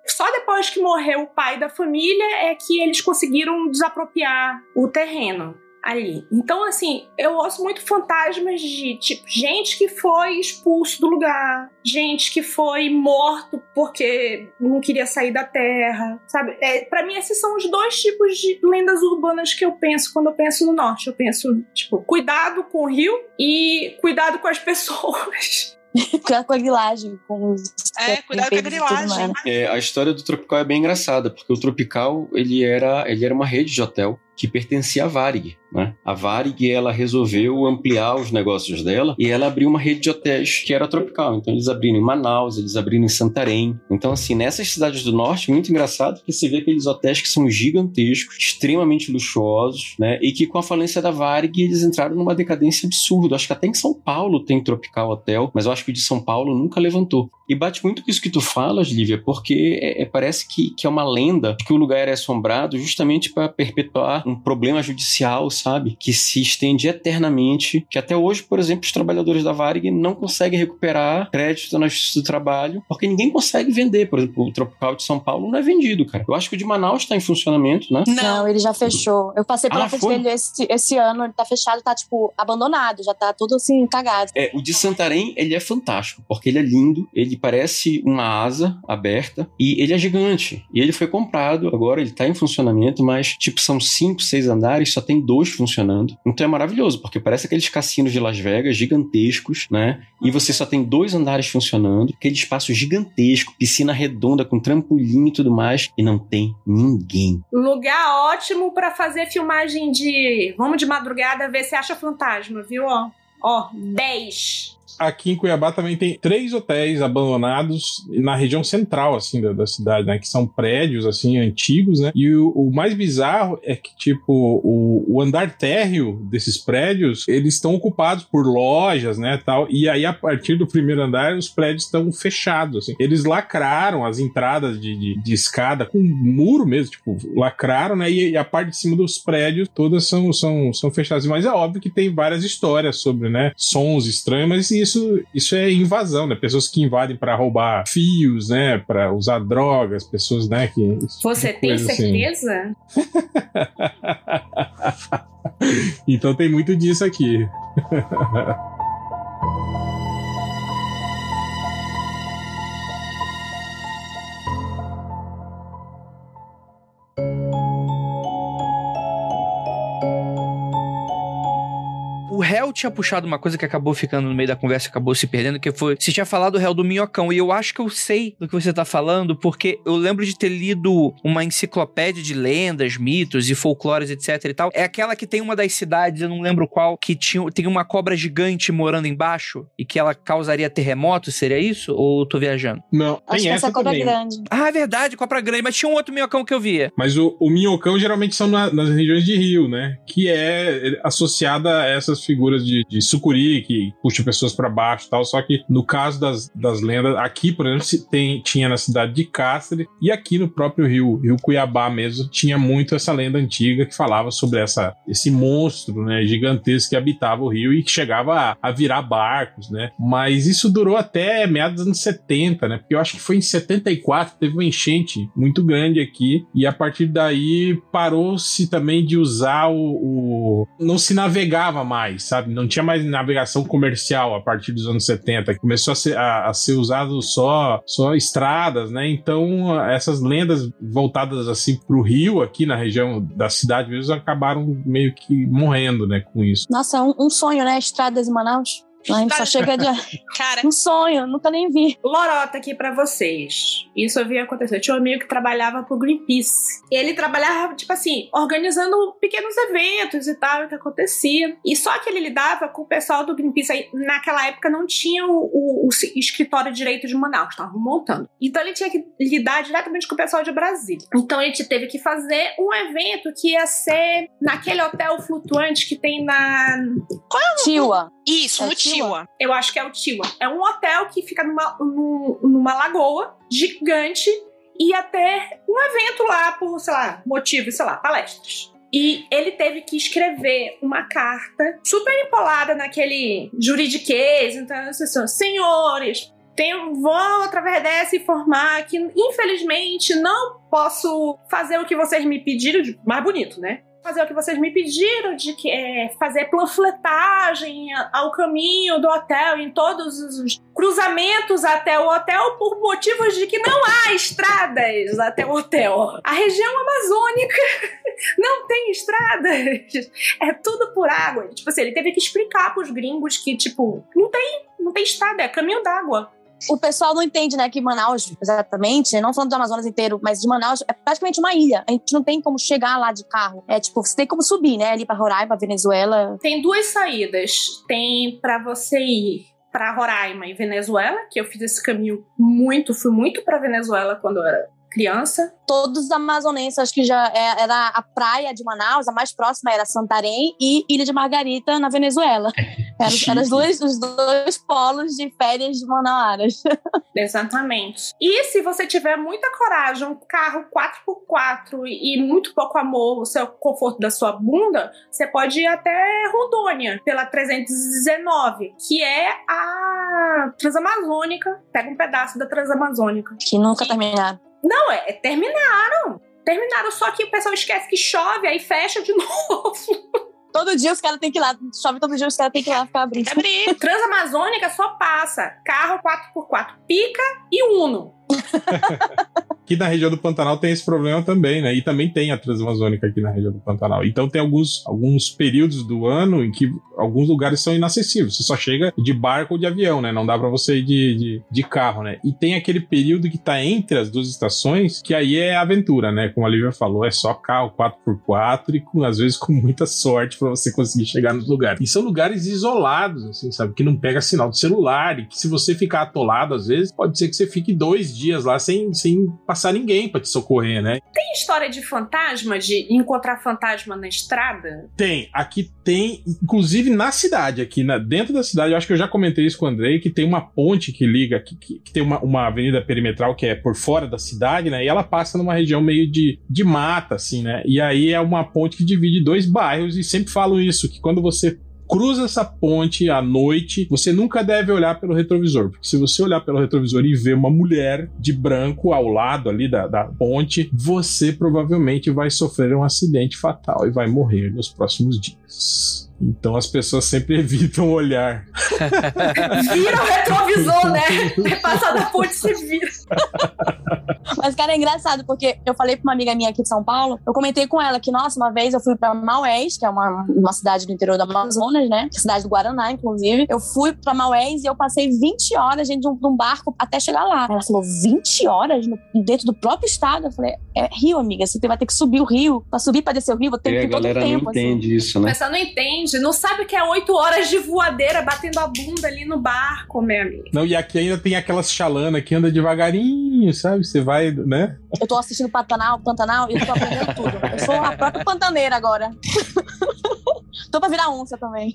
só depois que morreu o pai da família é que eles conseguiram desapropriar o terreno ali. Então, assim, eu ouço muito fantasmas de, tipo, gente que foi expulso do lugar, gente que foi morto porque não queria sair da terra, sabe? É, para mim, esses são os dois tipos de lendas urbanas que eu penso quando eu penso no norte. Eu penso, tipo, cuidado com o rio e cuidado com as pessoas. cuidado com a grilagem, com os. É, cuidado com a grilagem. É, a história do Tropical é bem engraçada, porque o Tropical ele era, ele era uma rede de hotel que pertencia à Varig. Né? A Varig ela resolveu ampliar os negócios dela e ela abriu uma rede de hotéis que era tropical. Então eles abriram em Manaus, eles abriram em Santarém. Então assim, nessas cidades do norte, muito engraçado porque você vê aqueles hotéis que são gigantescos, extremamente luxuosos, né? E que com a falência da Varig eles entraram numa decadência absurda. Acho que até em São Paulo tem tropical hotel, mas eu acho que o de São Paulo nunca levantou. E bate muito com isso que tu falas, Lívia, porque é, é, parece que, que é uma lenda que o lugar é assombrado justamente para perpetuar um problema judicial, sabe? Que se estende eternamente, que até hoje, por exemplo, os trabalhadores da Varig não conseguem recuperar crédito na Justiça do Trabalho, porque ninguém consegue vender. Por exemplo, o Tropical de São Paulo não é vendido, cara. Eu acho que o de Manaus está em funcionamento, né? Não, ele já fechou. Eu passei pela Ah, frente foi? dele esse, esse ano, ele tá fechado, tá, tipo, abandonado, já tá tudo assim, cagado. É, o de Santarém, ele é fantástico, porque ele é lindo, ele parece uma asa aberta e ele é gigante. E ele foi comprado, agora ele tá em funcionamento, mas, tipo, são cinco, seis andares, só tem dois funcionando. Então é maravilhoso, porque parece aqueles cassinos de Las Vegas gigantescos, né? E você só tem dois andares funcionando, aquele espaço gigantesco, piscina redonda com trampolim e tudo mais, e não tem ninguém. Lugar ótimo pra fazer filmagem de. Vamos de madrugada ver se acha fantasma, viu? Ó, ó 10. Aqui em Cuiabá também tem três hotéis abandonados na região central, assim, da, da cidade, né? Que são prédios, assim, antigos, né? E o, o mais bizarro é que, tipo, o, o andar térreo desses prédios, eles estão ocupados por lojas, né, tal. E aí, a partir do primeiro andar, os prédios estão fechados, assim. Eles lacraram as entradas de, de, de escada com muro mesmo, tipo, lacraram, né? E, e a parte de cima dos prédios todas são, são, são fechadas. Mas é óbvio que tem várias histórias sobre, né, sons estranhos, mas isso, isso é invasão, né? Pessoas que invadem para roubar fios, né, para usar drogas, pessoas, né, que tipo Você tem assim. certeza? então tem muito disso aqui. O réu tinha puxado uma coisa que acabou ficando no meio da conversa, acabou se perdendo, que foi. Você tinha falado do réu do minhocão. E eu acho que eu sei do que você tá falando, porque eu lembro de ter lido uma enciclopédia de lendas, mitos e folclores, etc e tal. É aquela que tem uma das cidades, eu não lembro qual, que tinha, tem uma cobra gigante morando embaixo e que ela causaria terremoto, seria isso? Ou eu tô viajando? Não, Acho tem que essa essa cobra também. grande. Ah, é verdade, cobra grande, mas tinha um outro minhocão que eu via. Mas o, o minhocão geralmente são na- nas regiões de rio, né? Que é associada a essas figuras de, de sucuri que puxa pessoas pra baixo e tal. Só que no caso das, das lendas, aqui, por exemplo, se tem, tinha na cidade de Castre e aqui no próprio rio, Rio Cuiabá mesmo, tinha muito essa lenda antiga que falava sobre essa, esse monstro, né? Gigantesco que habitava o rio e que chegava a, a virar barcos, né? Mas isso durou até meados dos anos 70, né? Porque eu acho que foi em 74, teve uma enchente muito grande aqui e a partir daí parou-se também de usar o, o- Não se navegava mais, sabe? Não tinha mais navegação comercial a partir dos anos 70. Começou a ser, a, a ser usado só, só estradas, né? Então essas lendas voltadas assim pro rio, aqui na região da cidade mesmo, acabaram meio que morrendo, né? Com isso. Nossa, um, um sonho, né? Estradas em Manaus. A gente só chega de. Cara, Um sonho, nunca nem vi. Lorota aqui pra vocês. Isso eu vi acontecer. Eu tinha um amigo que trabalhava pro Greenpeace. Ele trabalhava, tipo assim, organizando pequenos eventos e tal, o que acontecia. E só que ele lidava com o pessoal do Greenpeace. Aí, naquela época não tinha o, o- o escritório de direito de Manaus, estavam montando. Então ele tinha que lidar diretamente com o pessoal de Brasília. Então ele teve que fazer um evento que ia ser naquele hotel flutuante que tem na, Tiwa. isso, É no Tiwa? Tiwa. eu acho que é o Tiwa. É um hotel que fica numa, num- numa lagoa gigante e ia ter um evento lá por, sei lá, motivos, sei lá, palestras. E ele teve que escrever uma carta super empolada naquele juridiquês. Então, assim, senhores, tenho, vou através dessa informar que, infelizmente, não posso fazer o que vocês me pediram, de, mais bonito, né? Fazer o que vocês me pediram de que é, fazer panfletagem ao caminho do hotel, em todos os cruzamentos até o hotel, por motivos de que não há estradas até o hotel. A região amazônica não tem estradas. É tudo por água. Tipo assim, ele teve que explicar pros gringos que, tipo, não tem, não tem estrada, é caminho d'água. O pessoal não entende, né, que Manaus, exatamente, não falando do Amazonas inteiro, mas de Manaus é praticamente uma ilha. A gente não tem como chegar lá de carro. É tipo, você tem como subir, né, ali pra Roraima, Venezuela. Tem duas saídas. Tem pra você ir pra Roraima e Venezuela, que eu fiz esse caminho muito, fui muito pra Venezuela quando eu era criança? Todos os amazonenses, acho que já é, era a praia de Manaus, a mais próxima era Santarém e Ilha de Margarita, na Venezuela. Eram era os, dois, os dois polos de férias de Manauaras. Exatamente. E se você tiver muita coragem, um carro 4x4 e muito pouco amor, o seu conforto da sua bunda, você pode ir até Rondônia, pela 319, que é a Transamazônica. Pega um pedaço da Transamazônica. Que nunca terminaram. Não, é, é terminaram. Terminaram, só que o pessoal esquece que chove, aí fecha de novo. Todo dia os caras têm que ir lá. Chove todo dia, os caras têm que ir lá ficar abrindo. Abrir. Transamazônica só passa carro 4x4 pica e Uno. Aqui na região do Pantanal tem esse problema também, né? E também tem a Transamazônica aqui na região do Pantanal. Então tem alguns, alguns períodos do ano em que alguns lugares são inacessíveis. Você só chega de barco ou de avião, né? Não dá para você ir de, de, de, carro, né? E tem aquele período que tá entre as duas estações, que aí é aventura, né? Como a Lívia falou, é só carro 4x4 e com, às vezes com muita sorte para você conseguir chegar nos lugares. E são lugares isolados, assim, sabe? Que não pega sinal de celular e que se você ficar atolado, às vezes, pode ser que você fique dois dias lá sem, sem passar ninguém para te socorrer, né? Tem história de fantasma, de encontrar fantasma na estrada? Tem. Aqui tem, inclusive na cidade, aqui na, dentro da cidade, eu acho que eu já comentei isso com o Andrei, que tem uma ponte que liga, que, que, que tem uma, uma avenida perimetral que é por fora da cidade, né? E ela passa numa região meio de, de mata, assim, né? E aí é uma ponte que divide dois bairros, e sempre falo isso, que quando você cruza essa ponte à noite, você nunca deve olhar pelo retrovisor, porque se você olhar pelo retrovisor e ver uma mulher de branco ao lado ali da, da ponte, você provavelmente vai sofrer um acidente fatal e vai morrer nos próximos dias. Então as pessoas sempre evitam olhar. vira o retrovisor, né? Passar da ponte você vira. Mas, cara, é engraçado, porque eu falei pra uma amiga minha aqui de São Paulo, eu comentei com ela que, nossa, uma vez eu fui pra Maués, que é uma, uma cidade do interior do Amazonas, né? Cidade do Guaraná, inclusive. Eu fui pra Maués e eu passei 20 horas dentro de um, barco até chegar lá. Ela falou, 20 horas no, dentro do próprio estado? Eu falei, é rio, amiga, você vai ter que subir o rio. Pra subir pra descer o rio, vou ter que ir todo o tempo. A galera não assim. entende isso, né? Mas não entende, não sabe que é 8 horas de voadeira batendo a bunda ali no barco, meu amigo. Não, e aqui ainda tem aquelas chalanas que anda devagarinho, sabe? Você vai, né? Eu tô assistindo Pantanal, Pantanal e eu tô aprendendo tudo. Eu sou a própria pantaneira agora. tô pra virar onça também.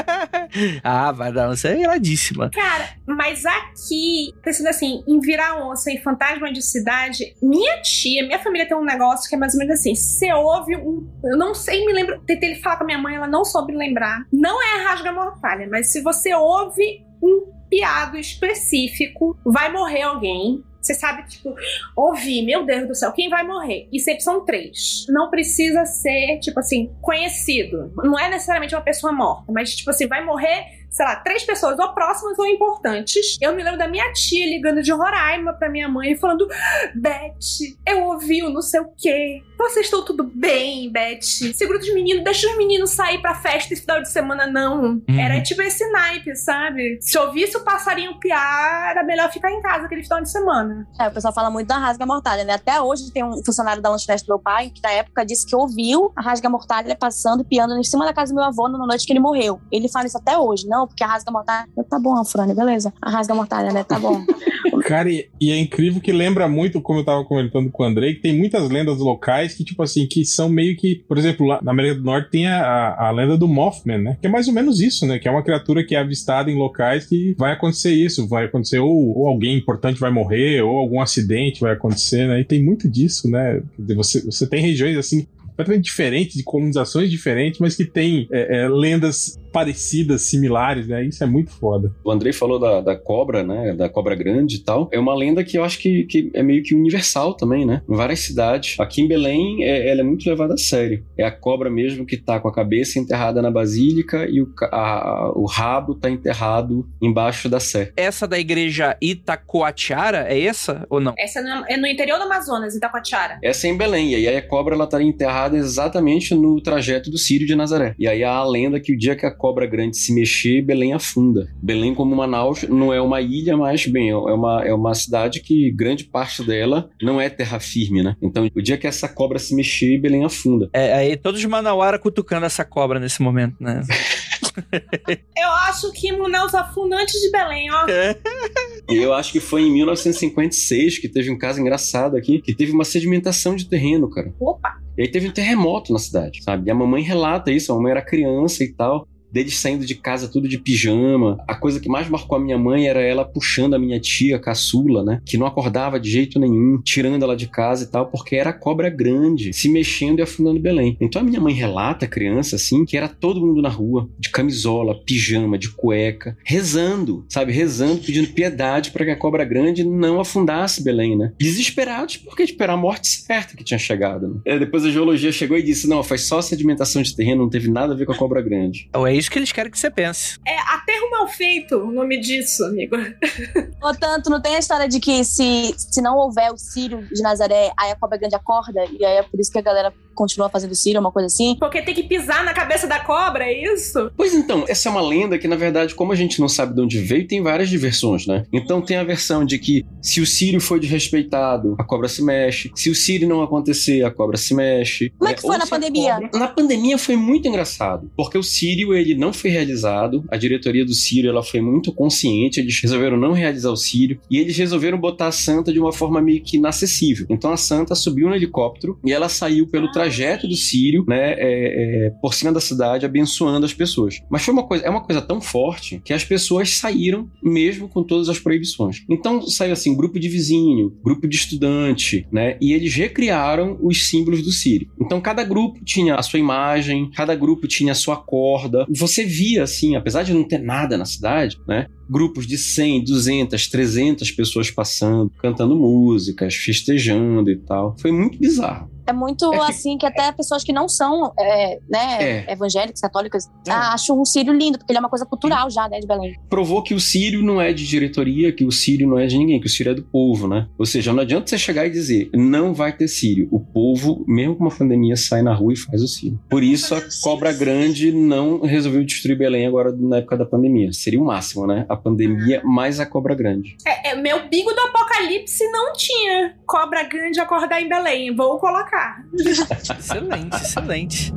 ah, vai dar onça é iradíssima. Cara, mas aqui, pensando assim, em virar onça e fantasma de cidade, minha tia, minha família tem um negócio que é mais ou menos assim: você ouve um. Eu não sei, me lembro. Tentei falar com a minha mãe, ela não soube lembrar. Não é rasga-mortalha, mas se você ouve um piado específico, vai morrer alguém. Você sabe, tipo, ouvir, meu Deus do céu, quem vai morrer? E sempre são três. Não precisa ser, tipo assim, conhecido. Não é necessariamente uma pessoa morta, mas, tipo assim, vai morrer sei lá, três pessoas ou próximas ou importantes. Eu me lembro da minha tia ligando de Roraima pra minha mãe e falando: Beth, eu ouvi o não sei o quê. Vocês estão tudo bem, Beth? Segura os meninos, deixa os meninos sair pra festa esse final de semana, não. Uhum. Era tipo esse naipe, sabe? Se ouvisse o passarinho piar, era melhor ficar em casa aquele final de semana. É, o pessoal fala muito da rasga mortalha, né? Até hoje tem um funcionário da lanchonete do meu pai que na época disse que ouviu a rasga mortalha passando e piando em cima da casa do meu avô na noite que ele morreu. Ele fala isso até hoje, não? porque a rasga mortalha. Tá bom, Afrone, beleza. A rasga mortalha, né? Tá bom. Cara, e, e, é incrível que lembra muito, como eu tava comentando com o Andrei, que tem muitas lendas locais que, tipo assim, que são meio que. Por exemplo, lá na América do Norte tem a, a, a lenda do Mothman, né? Que é mais ou menos isso, né? Que é uma criatura que é avistada em locais que vai acontecer isso. Vai acontecer ou, ou alguém importante vai morrer, ou algum acidente vai acontecer, né? E tem muito disso, né? Você, você tem regiões assim completamente diferentes, de colonizações diferentes, mas que tem é, é, lendas parecidas, similares, né? Isso é muito foda. O Andrei falou da, da cobra, né? Da cobra grande e tal. É uma lenda que eu acho que, que é meio que universal também, né? Em várias cidades. Aqui em Belém, é, ela é muito levada a sério. É a cobra mesmo que tá com a cabeça enterrada na basílica e o, a, o rabo tá enterrado embaixo da sé. Essa da igreja Itacoatiara é essa ou não? Essa é no interior do Amazonas, Itacoatiara. Essa é em Belém. E aí a cobra ela tá enterrada exatamente no trajeto do Sírio de Nazaré. E aí há a lenda que o dia que a cobra grande se mexer, Belém afunda. Belém, como Manaus, não é uma ilha, mas, bem, é uma, é uma cidade que grande parte dela não é terra firme, né? Então, o dia que essa cobra se mexer, Belém afunda. É, aí todos de Manauara cutucando essa cobra nesse momento, né? Eu acho que Munelza Funda antes de Belém, ó. E eu acho que foi em 1956 que teve um caso engraçado aqui, que teve uma sedimentação de terreno, cara. Opa! E aí teve um terremoto na cidade, sabe? E a mamãe relata isso, a mamãe era criança e tal deles saindo de casa tudo de pijama. A coisa que mais marcou a minha mãe era ela puxando a minha tia caçula, né? Que não acordava de jeito nenhum, tirando ela de casa e tal, porque era cobra grande, se mexendo e afundando Belém. Então a minha mãe relata, criança, assim, que era todo mundo na rua, de camisola, pijama, de cueca, rezando, sabe? Rezando, pedindo piedade para que a cobra grande não afundasse Belém, né? Desesperados, porque tipo, era a morte certa que tinha chegado. Né? E depois a geologia chegou e disse: não, foi só sedimentação de terreno, não teve nada a ver com a cobra grande. Ou é isso que eles querem que você pense. É aterro mal feito o nome disso, amigo. Portanto, não tem a história de que se, se não houver o Sírio de Nazaré, aí a cobra grande acorda, e aí é por isso que a galera continua fazendo Sírio, uma coisa assim. Porque tem que pisar na cabeça da cobra, é isso? Pois então, essa é uma lenda que, na verdade, como a gente não sabe de onde veio, tem várias diversões, né? Então tem a versão de que se o Sírio foi desrespeitado, a cobra se mexe. Se o Sírio não acontecer, a cobra se mexe. Como é que foi Ou na pandemia? cobra- Na pandemia foi muito engraçado, porque o Sírio, ele não foi realizado, a diretoria do Sírio, ela foi muito consciente, eles resolveram não realizar o Sírio, e eles resolveram botar a Santa de uma forma meio que inacessível. Então a Santa subiu no helicóptero e ela saiu pelo trajeto do Sírio, né, é, é, por cima da cidade, abençoando as pessoas. Mas foi uma coisa, é uma coisa tão forte que as pessoas saíram mesmo com todas as proibições. Então saiu assim, grupo de vizinho, grupo de estudante, né, e eles recriaram os símbolos do Sírio. Então cada grupo tinha a sua imagem, cada grupo tinha a sua corda. Você via assim, apesar de não ter nada na cidade, né, grupos de 100, 200, 300 pessoas passando, cantando músicas, festejando e tal. Foi muito bizarro. É muito É que- assim que até pessoas que não são é, né, É. evangélicas, católicas, É. acham um Sírio lindo, porque ele é uma coisa cultural já, né, de Belém. provou que o Sírio não é de diretoria, que o Sírio não é de ninguém, que o Sírio é do povo, né? Ou seja, não adianta você chegar e dizer, não vai ter Sírio. O povo, mesmo com uma pandemia, sai na rua e faz o Sírio. Por isso a cobra grande não resolveu destruir Belém agora na época da pandemia. Seria o máximo, né? A pandemia mais a cobra grande. É, é, meu bigo do apocalipse não tinha cobra grande acordar em Belém. Vou colocar. Excelente, excelente.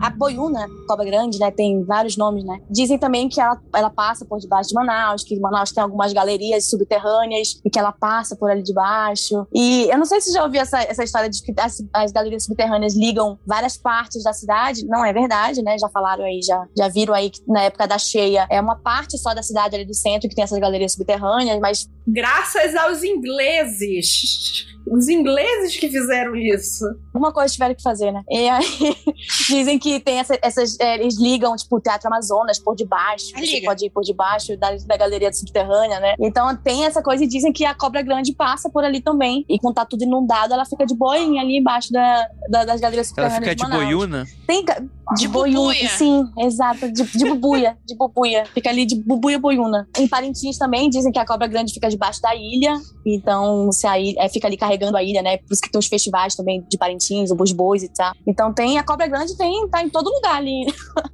A boiúna, cobra grande, né, tem vários nomes, né. Dizem também que ela, ela passa por debaixo de Manaus, que Manaus tem algumas galerias subterrâneas e que ela passa por ali debaixo. E eu não sei se já ouviu essa, essa história de que as, as galerias subterrâneas ligam várias partes da cidade. Não é verdade, né? Já falaram aí, já, já viram aí que na época da cheia é uma parte só da cidade ali do centro que tem essas galerias subterrâneas, mas Graças aos ingleses. Os ingleses que fizeram isso. alguma coisa tiveram que fazer, né? E aí dizem que tem essa- essas. é, eles ligam, tipo, o Teatro Amazonas por debaixo. Você liga. pode ir por debaixo da, da galeria subterrânea, né? Então tem essa coisa e dizem que a cobra grande passa por ali também. E quando tá tudo inundado, ela fica de boinha ali embaixo da, da- das galerias Ela subterrâneas. fica de Manaus. boiuna. Tem de, De boiuna. bubuia. Sim, exato. De, de bubuia. De bubuia. Fica ali de bubuia boiuna. Em Parintins também dizem que a cobra grande fica debaixo da ilha. Então, se a ilha, é, fica ali carregando a ilha, né? Por isso que tem os festivais também de Parintins, o Bus Bois e tal. Então tem a cobra grande, tem, tá em todo lugar ali.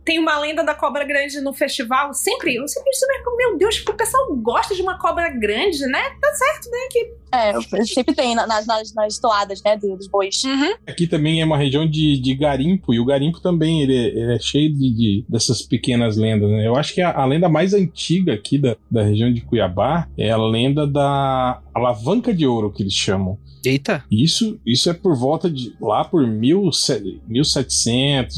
Tem uma lenda da cobra grande no festival. Sempre, eu sempre disse, meu Deus, o pessoal gosta de uma cobra grande, né? Tá certo, né? Que É, sempre tem na- nas, nas, nas toadas, né? do- Dos bois. Aqui também é uma região de, de garimpo, e o garimpo também ele, é- ele é cheio de, de- dessas pequenas lendas. Né? Eu acho que a, a lenda mais antiga aqui da, da região de Cuiabá é a lenda da alavanca de ouro, que eles chamam. Eita. Isso, isso é por volta de lá por mil, se-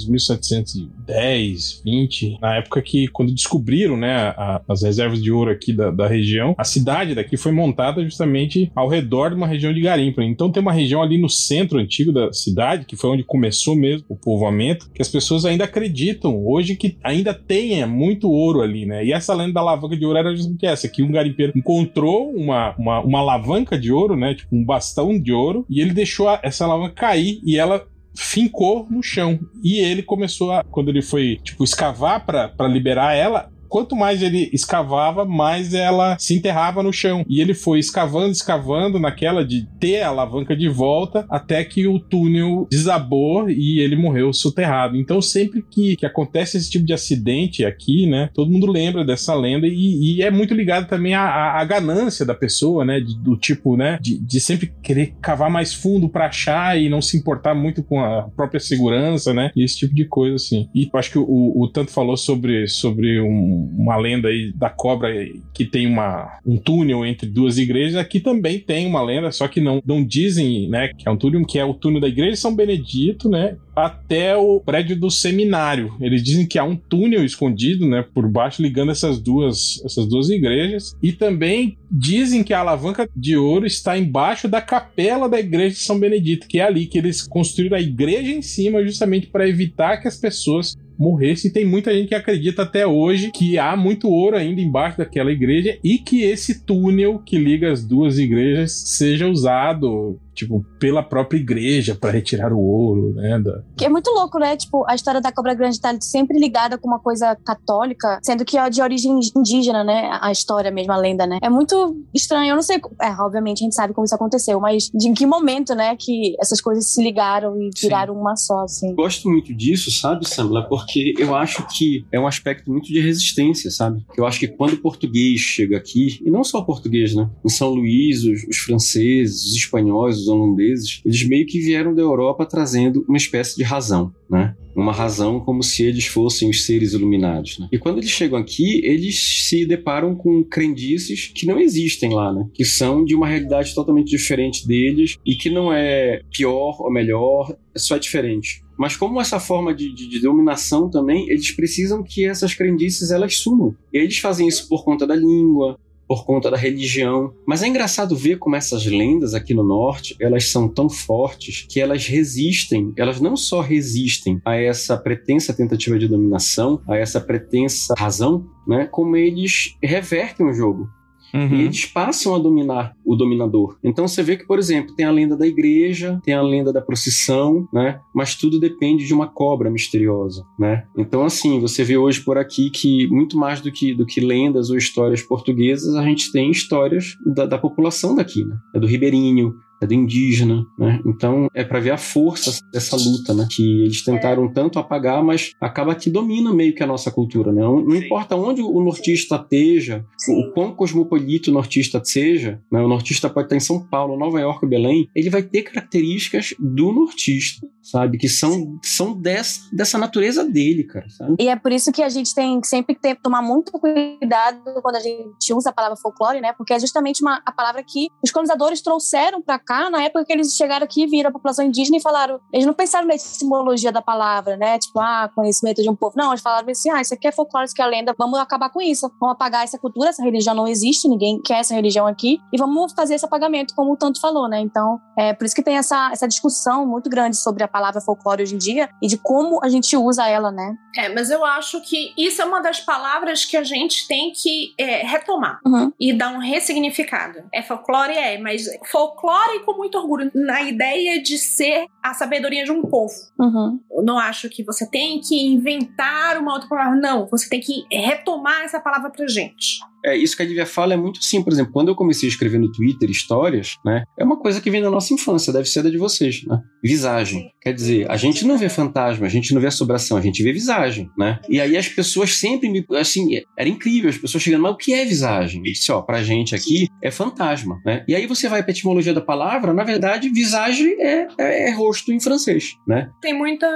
1700, 1710, 20, na época que quando descobriram né, a- as reservas de ouro aqui da, da região, a cidade daqui foi montada justamente ao redor de uma região de garimpo. Então tem uma região ali no centro antigo da cidade, que foi onde começou mesmo o povoamento, que as pessoas ainda acreditam hoje que ainda tenha muito ouro ali, né? E essa lenda da alavanca de ouro era justamente essa, que um garimpeiro encontrou uma, uma, uma alavanca de ouro, né? Tipo um bastão de ouro, e ele deixou essa alavanca cair e ela fincou no chão. E ele começou a, quando ele foi, tipo, escavar pra liberar ela, quanto mais ele escavava, mais ela se enterrava no chão. E ele foi escavando, escavando naquela de ter a alavanca de volta até que o túnel desabou e ele morreu soterrado. Então, sempre que, que acontece esse tipo de acidente aqui, né, todo mundo lembra dessa lenda e, e é muito ligado também à, ganância da pessoa, né, de, do tipo, né, de, de sempre querer cavar mais fundo para achar e não se importar muito com a própria segurança, né, e esse tipo de coisa, assim. E eu acho que o, o Tanto falou sobre, sobre um, uma lenda aí da cobra que tem uma, um túnel entre duas igrejas, aqui também tem uma lenda, só que não, não dizem, né, que é um túnel, que é o túnel da igreja de São Benedito, né, até o prédio do seminário. Eles dizem que há um túnel escondido, né, por baixo ligando essas duas, essas duas igrejas. E também dizem que a alavanca de ouro está embaixo da capela da igreja de São Benedito, que é ali que eles construíram a igreja em cima, justamente para evitar que as pessoas morresse. E tem muita gente que acredita até hoje que há muito ouro ainda embaixo daquela igreja e que esse túnel que liga as duas igrejas seja usado tipo, pela própria igreja para retirar o ouro, né? Da... Que é muito louco, né? Tipo, a história da Cobra Grande tá sempre ligada com uma coisa católica, sendo que é de origem indígena, né? A história mesmo, a lenda, né? É muito estranho, eu não sei. É, obviamente a gente sabe como isso aconteceu, mas de em que momento, né, que essas coisas se ligaram e viraram Sim. uma só, assim. Gosto muito disso, sabe, Samla? Porque eu acho que é um aspecto muito de resistência, sabe? Eu acho que quando o português chega aqui, e não só o português, né? Em São Luís, os, os franceses, os espanhóis, holandeses, eles meio que vieram da Europa trazendo uma espécie de razão, né? Uma razão como se eles fossem os seres iluminados. Né? E quando eles chegam aqui, eles se deparam com crendices que não existem lá, né? Que são de uma realidade totalmente diferente deles e que não é pior ou melhor, é só diferente. Mas como essa forma de, de, de, dominação também, eles precisam que essas crendices elas sumam. E eles fazem isso por conta da língua, por conta da religião. Mas é engraçado ver como essas lendas aqui no norte, elas são tão fortes que elas resistem, elas não só resistem a essa pretensa tentativa de dominação, a essa pretensa razão, né, como eles revertem o jogo. Uhum. E eles passam a dominar o dominador. Então você vê que, por exemplo, tem a lenda da igreja, tem a lenda da procissão, né? Mas tudo depende de uma cobra misteriosa, né? Então, assim, você vê hoje por aqui que muito mais do que, do que lendas ou histórias portuguesas, a gente tem histórias da, da população daqui, né? É do ribeirinho, é do indígena, né? Então é para ver a força dessa luta, né? Que eles tentaram é. tanto apagar, mas acaba que domina meio que a nossa cultura, né? Não, não importa onde o nortista esteja, o, o quão cosmopolita o nortista seja, né? O nortista pode estar em São Paulo, Nova York, Belém, ele vai ter características do nortista, sabe? Que são, são dessa, dessa natureza dele, cara, sabe? E é por isso que a gente tem sempre que ter, tomar muito cuidado quando a gente usa a palavra folclore, né? Porque é justamente uma, a palavra que os colonizadores trouxeram para cá, na época que eles chegaram aqui, viram a população indígena e falaram. Eles não pensaram na etimologia da palavra, né? Tipo, ah, conhecimento de um povo. Não, eles falaram assim: ah, isso aqui é folclore, isso aqui é lenda, vamos acabar com isso. Vamos apagar essa cultura, essa religião não existe, ninguém quer essa religião aqui, e vamos fazer esse apagamento, como o tanto falou, né? Então, é por isso que tem essa, essa discussão muito grande sobre a palavra folclore hoje em dia e de como a gente usa ela, né? É, mas eu acho que isso é uma das palavras que a gente tem que é, retomar uhum. e dar um ressignificado. É folclore, é, mas folclore com muito orgulho na ideia de ser a sabedoria de um povo. Uhum. Eu não acho que você tem que inventar uma outra palavra. Não, você tem que retomar essa palavra pra gente. É, isso que a Lívia fala é muito sim. Por exemplo, quando eu comecei a escrever no Twitter histórias, né? É uma coisa que vem da nossa infância, deve ser da de vocês, né? Visagem. Quer dizer, a gente não vê fantasma, a gente não vê assombração, a gente vê visagem, né? E aí as pessoas sempre me. Assim, era incrível, as pessoas chegando, mas o que é visagem? Eu disse, ó, pra gente aqui é fantasma, né? E aí você vai pra etimologia da palavra, na verdade, visagem é, é, é rosto em francês, né? Tem muita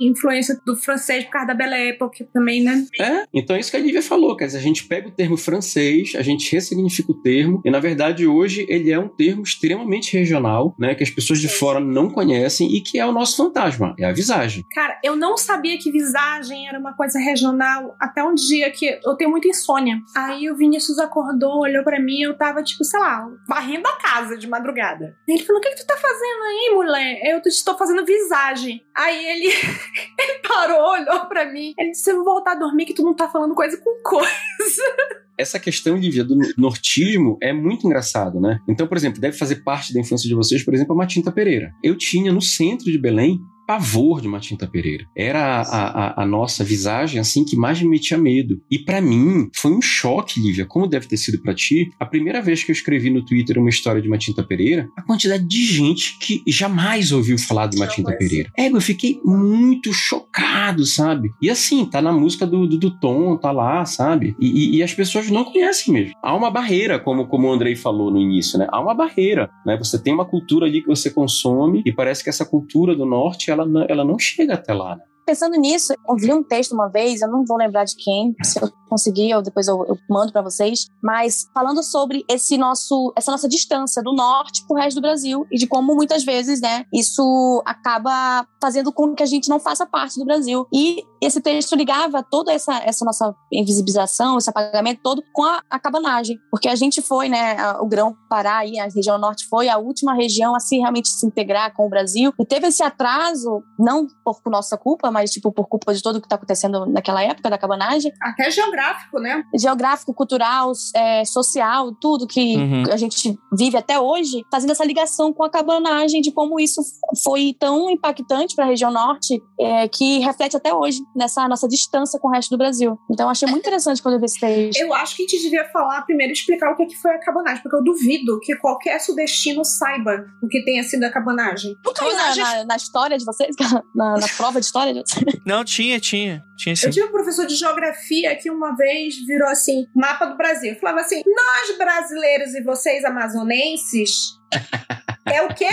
influência do francês por causa da Belle Époque também, né? É, então é isso que a Lívia falou, quer dizer, a gente pega o termo francês francês, a gente ressignifica o termo, e na verdade hoje ele é um termo extremamente regional, né, que as pessoas de fora não conhecem e que é o nosso fantasma, é a visagem. Cara, eu não sabia que visagem era uma coisa regional até um dia que eu tenho muita insônia. Aí o Vinícius acordou, olhou para mim, eu tava tipo, sei lá, varrendo a casa de madrugada. Ele falou: "O que, que tu tá fazendo aí, mulher?" Eu estou fazendo visagem. Aí ele ele parou, olhou para mim. Ele disse: "Eu vou voltar a dormir que tu não tá falando coisa com coisa." essa questão, Lívia, do nortismo é muito engraçado, né? Então, por exemplo, deve fazer parte da infância de vocês, por exemplo, a Matinta Pereira. Eu tinha no centro de Belém pavor de Matinta Pereira. Era a, a, a nossa visagem, assim, que mais me metia medo. E para mim, foi um choque, Lívia, como deve ter sido para ti, a primeira vez que eu escrevi no Twitter uma história de Matinta Pereira, a quantidade de gente que jamais ouviu falar de Matinta Pereira. É, eu fiquei muito chocado, sabe? E assim, tá na música do, do, do Tom, tá lá, sabe? E, e, e, as pessoas não conhecem mesmo. Há uma barreira, como, como o Andrei falou no início, né? Há uma barreira, né? Você tem uma cultura ali que você consome e parece que essa cultura do norte, ela, ela não chega até lá, né? Pensando nisso, eu vi um texto uma vez, eu não vou lembrar de quem, se eu conseguir, ou depois eu, eu mando para vocês, mas falando sobre esse nosso, essa nossa distância do norte pro resto do Brasil e de como muitas vezes, né, isso acaba fazendo com que a gente não faça parte do Brasil. E esse texto ligava toda essa, essa nossa invisibilização, esse apagamento todo com a, a cabanagem, porque a gente foi, né, a, o Grão Pará e a região norte foi a última região a se realmente se integrar com o Brasil e teve esse atraso, não por nossa culpa, mas tipo por culpa de tudo o que está acontecendo naquela época da cabanagem. Até geográfico, né? Geográfico, cultural, é, social, tudo que uhum. a gente vive até hoje, fazendo essa ligação com a cabanagem de como isso foi tão impactante para a região norte é, que reflete até hoje nessa nossa distância com o resto do Brasil. Então achei muito interessante quando eu vi esse texto. Eu acho que a gente devia falar primeiro explicar o que, é que foi a cabanagem, porque eu duvido que qualquer sudestino saiba o que tenha sido a cabanagem. Não caiu na, na, na, história de vocês? Na, na prova de história de vocês? Não, tinha, tinha. Tinha sim. Eu tive um professor de geografia que uma vez virou assim, mapa do Brasil. Falava assim: nós brasileiros e vocês amazonenses. é o quê?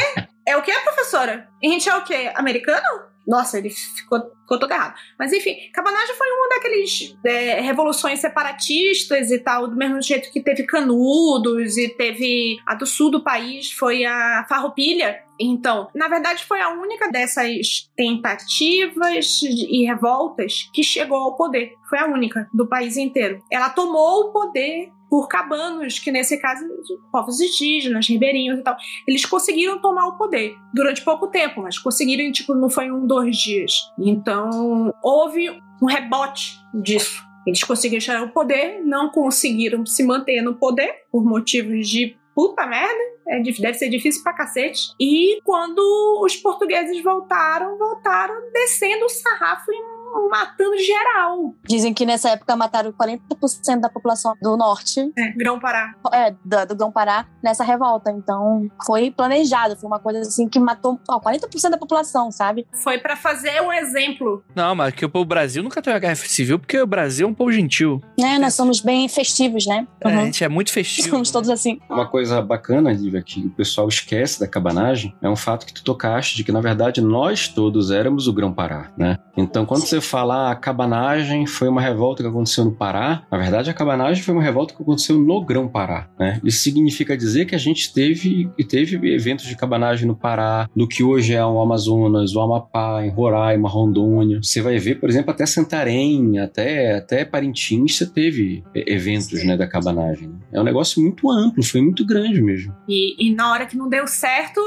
É o quê, professora? A gente é o quê? Americano? Nossa, ele ficou, ficou todo errado. Mas enfim, Cabanagem foi uma daqueles é, revoluções separatistas e tal, do mesmo jeito que teve Canudos e teve a do sul do país, foi a Farroupilha. Então, na verdade, foi a única dessas tentativas e revoltas que chegou ao poder. Foi a única do país inteiro. Ela tomou o poder por cabanos, que nesse caso, povos indígenas, ribeirinhos e tal. Eles conseguiram tomar o poder durante pouco tempo, mas conseguiram, tipo, não foi um, dois dias. Então, houve um rebote disso. Eles conseguiram chegar ao poder, não conseguiram se manter no poder por motivos de puta merda, é, deve ser difícil pra cacete. E quando os portugueses voltaram, voltaram descendo o sarrafo em matando geral. Dizem que nessa época mataram 40% da população do norte. É, Grão-Pará. É, do, do Grão-Pará nessa revolta. Então, foi planejado. Foi uma coisa assim que matou ó, 40% da população, sabe? Foi para fazer um exemplo. Não, mas que o Brasil nunca teve a guerra civil porque o Brasil é um povo gentil. É, nós somos bem festivos, né? Uhum. É, a gente é muito festivo. Somos todos assim. Uma coisa bacana, Lívia, que o pessoal esquece da cabanagem é um fato que tu tocaste de que, na verdade, nós todos éramos o Grão-Pará, né? Então, quando você falar a cabanagem foi uma revolta que aconteceu no Pará, na verdade a cabanagem foi uma revolta que aconteceu no Grão-Pará, né? Isso significa dizer que a gente teve teve eventos de cabanagem no Pará, no que hoje é o Amazonas, o Amapá, em Roraima, Rondônia. Você vai ver, por exemplo, até Santarém, até até Parintins, você teve eventos, né, da cabanagem. É um negócio muito amplo, foi muito grande mesmo. E, e na hora que não deu certo,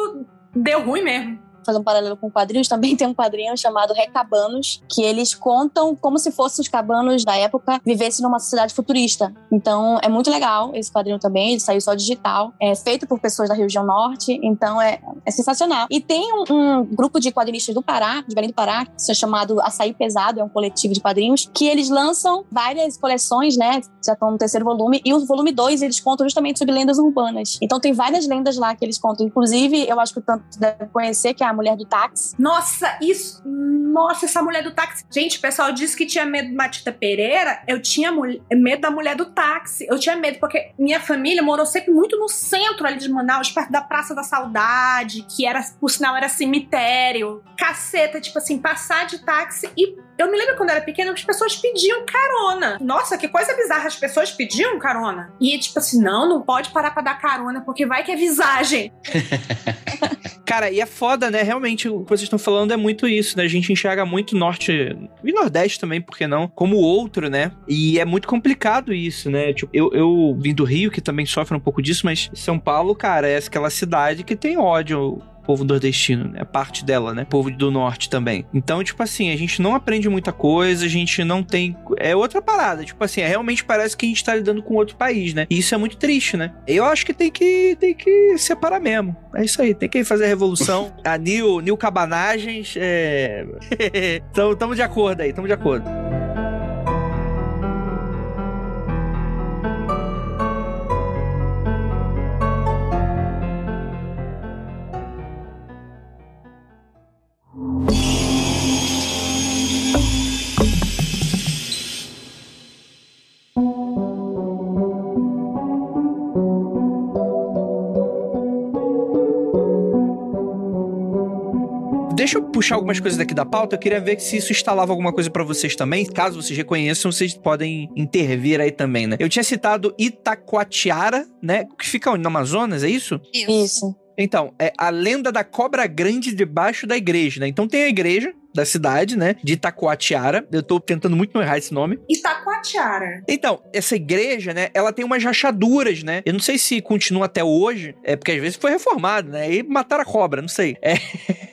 deu ruim mesmo fazer um paralelo com quadrinhos, também tem um quadrinho chamado Recabanos, que eles contam como se fossem os cabanos da época vivessem numa sociedade futurista. Então é muito legal esse quadrinho também, ele saiu só digital, é feito por pessoas da região norte, então é, é sensacional. E tem um, um, grupo de quadrinistas do Pará, de Belém do Pará, que é chamado Açaí Pesado, é um coletivo de quadrinhos, que eles lançam várias coleções, né? Já estão no terceiro volume, e o volume 2 eles contam justamente sobre lendas urbanas. Então tem várias lendas lá que eles contam. Inclusive, eu acho que o tanto deve conhecer, que é a mulher do táxi. Nossa, isso. Nossa, essa mulher do táxi. Gente, o pessoal disse que tinha medo de Matita Pereira. Eu tinha medo da mulher do táxi. Eu tinha medo, porque minha família morou sempre muito no centro ali de Manaus, perto da Praça da Saudade, que era, por sinal, era cemitério. Caceta, tipo assim, passar de táxi e eu me lembro quando era pequena, as pessoas pediam carona. Nossa, que coisa bizarra, as pessoas pediam carona. E tipo assim, não, não pode parar pra dar carona, porque vai que é visagem. Cara, e é foda, né? Realmente, o que vocês estão falando é muito isso, né? A gente enxerga muito norte e nordeste também, por que não? Como outro, né? E é muito complicado isso, né? Tipo, eu, eu vim do Rio, que também sofre um pouco disso, mas São Paulo, cara, é aquela cidade que tem ódio povo nordestino, né? Parte dela, né? Povo do norte também. Então, tipo assim, a gente não aprende muita coisa, a gente não tem. É outra parada. Tipo assim, é, realmente parece que a gente tá lidando com outro país, né? E isso é muito triste, né? Eu acho que tem que, tem que separar mesmo. É isso aí, tem que fazer a revolução. a Nil, Nil Cabanagens, é. então, tamo de acordo aí, tamo de acordo. Puxar algumas coisas daqui da pauta. Eu queria ver se isso instalava alguma coisa para vocês também. Caso vocês reconheçam, vocês podem intervir aí também, né? Eu tinha citado Itacoatiara, né? Que fica onde? No Amazonas, é isso? Isso. Então, é a lenda da cobra grande debaixo da igreja, né? Então tem a igreja, da cidade, né? De Itacoatiara. Eu tô tentando muito não errar esse nome. Itacoatiara. Então, essa igreja, né? Ela tem umas rachaduras, né? Eu não sei se continua até hoje, é porque às vezes foi reformado, né? E mataram a cobra, não sei. É,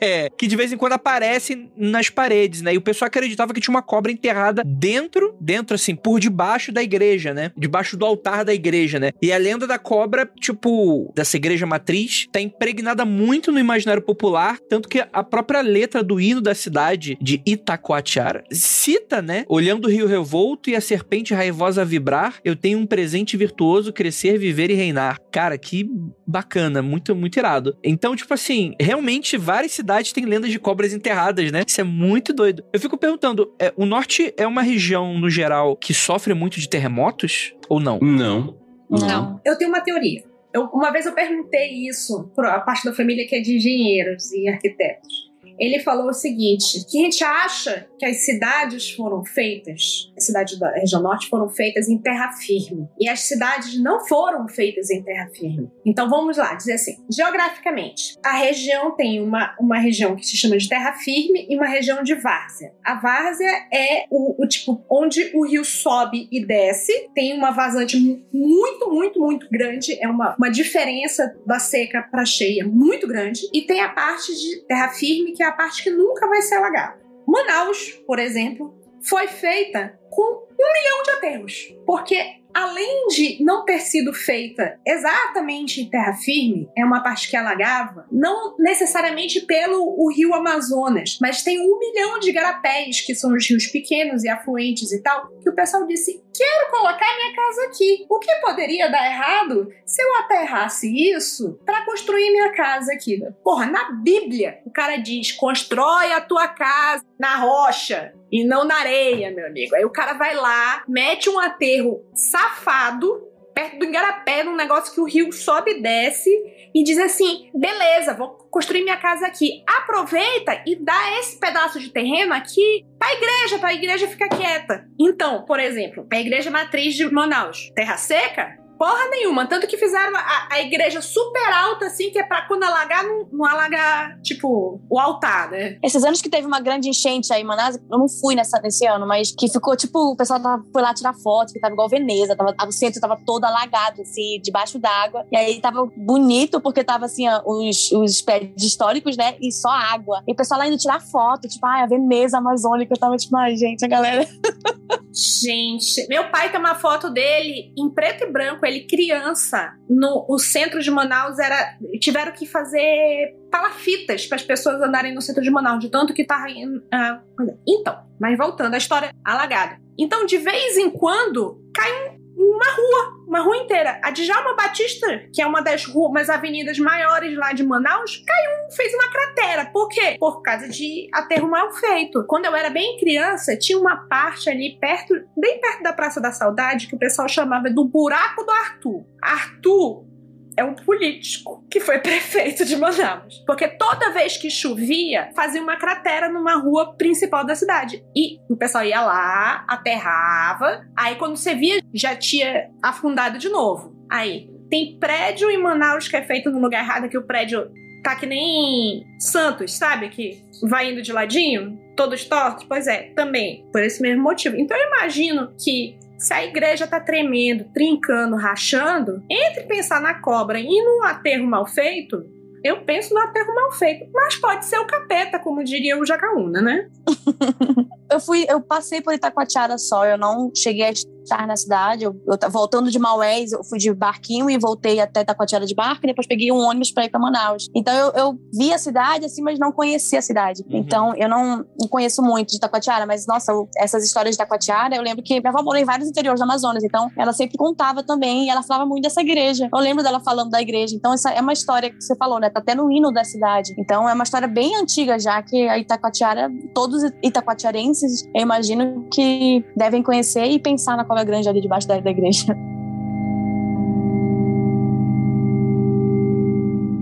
é, que de vez em quando aparece nas paredes, né? E o pessoal acreditava que tinha uma cobra enterrada dentro, dentro assim, por debaixo da igreja, né? Debaixo do altar da igreja, né? E a lenda da cobra, tipo, dessa igreja matriz, tá impregnada muito no imaginário popular, tanto que a própria letra do hino da cidade cidade de Itacoatiara, cita, né? Olhando o rio revolto e a serpente raivosa vibrar, eu tenho um presente virtuoso, crescer, viver e reinar. Cara, que bacana, muito, muito irado. Então, tipo assim, realmente várias cidades têm lendas de cobras enterradas, né? Isso é muito doido. Eu fico perguntando, é, o norte é uma região, no geral, que sofre muito de terremotos ou não? Não. Não. Eu tenho uma teoria. Eu, uma vez eu perguntei isso para a parte da família que é de engenheiros e arquitetos ele falou o seguinte: que a gente acha que as cidades foram feitas, as cidades da região norte foram feitas em terra firme. E as cidades não foram feitas em terra firme. Então vamos lá, dizer assim: geograficamente, a região tem uma, uma região que se chama de terra firme e uma região de várzea. A várzea é o, o tipo onde o rio sobe e desce, tem uma vazante muito, muito, muito grande, é uma, uma diferença da seca para cheia muito grande, e tem a parte de terra firme que é a parte que nunca vai ser alagada. Manaus, por exemplo, foi feita com um milhão de aterros, porque além de não ter sido feita exatamente em terra firme, é uma parte que alagava, não necessariamente pelo o rio Amazonas, mas tem um milhão de garapés, que são os rios pequenos e afluentes e tal, que o pessoal disse: quero colocar minha casa aqui. O que poderia dar errado se eu aterrasse isso para construir minha casa aqui? Porra, na Bíblia, o cara diz: constrói a tua casa na rocha e não na areia, meu amigo. Aí o cara vai lá, mete um aterro safado perto do Igarapé, num negócio que o rio sobe e desce, e diz assim: beleza, vou construir minha casa aqui. Aproveita e dá esse pedaço de terreno aqui pra igreja, pra igreja ficar quieta. Então, por exemplo, a igreja matriz de Manaus, terra seca, Porra nenhuma. Tanto que fizeram a, a, igreja super alta, assim, que é pra quando alagar, não, não alagar, tipo, o altar, né? Esses anos que teve uma grande enchente aí em Manaus, eu não fui nessa, nesse ano, mas que ficou, tipo, o pessoal tava, foi lá tirar foto, que tava igual Veneza, tava, o centro tava todo alagado, assim, debaixo d'água. E aí tava bonito, porque tava, assim, os, os prédios históricos, né? E só água. E o pessoal lá indo tirar foto, tipo, ai, a Veneza amazônica. Eu tava, tipo, ai, gente, a galera. Gente, meu pai tem uma foto dele em preto e branco ele criança, no o centro de Manaus era tiveram que fazer palafitas para as pessoas andarem no centro de Manaus, de tanto que tava uh, então, mas voltando à história alagada. Então, de vez em quando cai um uma rua, uma rua inteira. A Djalma Batista, que é uma das ruas, umas avenidas maiores lá de Manaus, caiu, fez uma cratera. Por quê? Por causa de aterro mal feito. Quando eu era bem criança, tinha uma parte ali perto, bem perto da Praça da Saudade, que o pessoal chamava do buraco do Arthur. Arthur é um político que foi prefeito de Manaus. Porque toda vez que chovia, fazia uma cratera numa rua principal da cidade. E o pessoal ia lá, aterrava, aí quando você via, já tinha afundado de novo. Aí, tem prédio em Manaus que é feito no lugar errado, que o prédio tá que nem Santos, sabe? Que vai indo de ladinho, todos tortos. Pois é, também, por esse mesmo motivo. Então eu imagino que se a igreja tá tremendo, trincando, rachando, entre pensar na cobra e num aterro mal feito, eu penso no aterro mal feito. Mas pode ser o capeta, como diria o Jacaúna, né? eu fui, eu passei por Itacoatiara só, eu não cheguei a estar na cidade. Eu, eu voltando de Maués, eu fui de barquinho e voltei até Itacoatiara de barco, e depois peguei um ônibus para ir para Manaus. Então eu, eu, vi a cidade assim, mas não conhecia a cidade. Uhum. Então eu não, não, conheço muito de Itacoatiara, mas nossa, essas histórias de Itacoatiara, eu lembro que minha avó morou em vários interiores do Amazonas, então ela sempre contava também e ela falava muito dessa igreja. Eu lembro dela falando da igreja. Então essa é uma história que você falou, né? Tá até no hino da cidade. Então é uma história bem antiga já que a Itacoatiara, todos itacoatiarenses, eu imagino que devem conhecer e pensar na Cova Grande ali debaixo da, da igreja.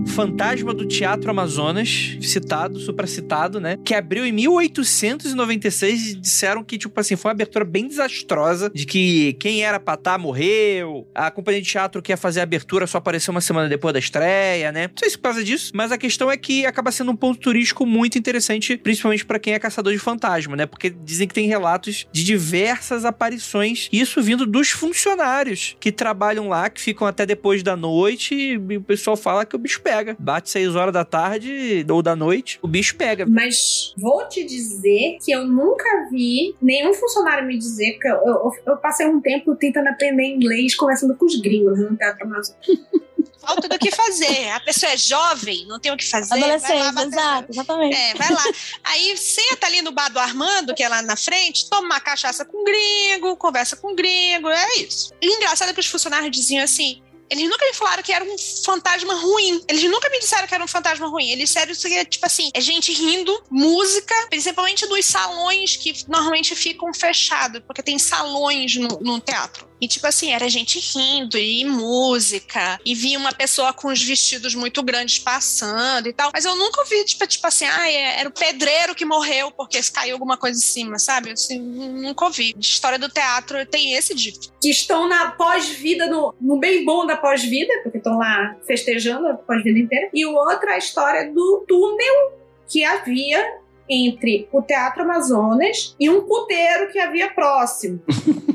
Fantasma do Teatro Amazonas, citado, supracitado, né? Que abriu em 1896 e disseram que, tipo assim, foi uma abertura bem desastrosa, de que quem era pra estar morreu, a companhia de teatro que ia fazer a abertura só apareceu uma semana depois da estreia, né? Não sei se por causa disso, mas a questão é que acaba sendo um ponto turístico muito interessante, principalmente para quem é caçador de fantasma, né? Porque dizem que tem relatos de diversas aparições, isso vindo dos funcionários que trabalham lá, que ficam até depois da noite, e o pessoal fala que o bicho pega pega. Bate 6 horas da tarde ou da noite, o bicho pega. Mas vou te dizer que eu nunca vi nenhum funcionário me dizer, porque eu, eu, eu passei um tempo tentando aprender inglês, conversando com os gringos no Teatro Amazonas. falta do que fazer. A pessoa é jovem, não tem o que fazer. Adolescente, vai lá, exato, exatamente. É, vai lá. Aí senta ali no bar do Armando, que é lá na frente, toma uma cachaça com gringo, conversa com gringo, é isso. E engraçado é que os funcionários diziam assim: eles nunca me falaram que era um fantasma ruim. Eles nunca me disseram que era um fantasma ruim. Eles disseram que, tipo assim, é gente rindo, música, principalmente nos salões que normalmente ficam fechados, porque tem salões no, no teatro. E, tipo assim, era gente rindo e música. E vi uma pessoa com os vestidos muito grandes passando e tal. Mas eu nunca ouvi, tipo, tipo assim, ah, era o pedreiro que morreu porque caiu alguma coisa em cima, sabe? Assim, nunca ouvi. De história do teatro tem esse dito. Que estão na pós-vida, no, no bem bom da pós-vida, porque estão lá festejando a pós-vida inteira. E o outro é a história do túnel que havia entre o Teatro Amazonas e um puteiro que havia próximo.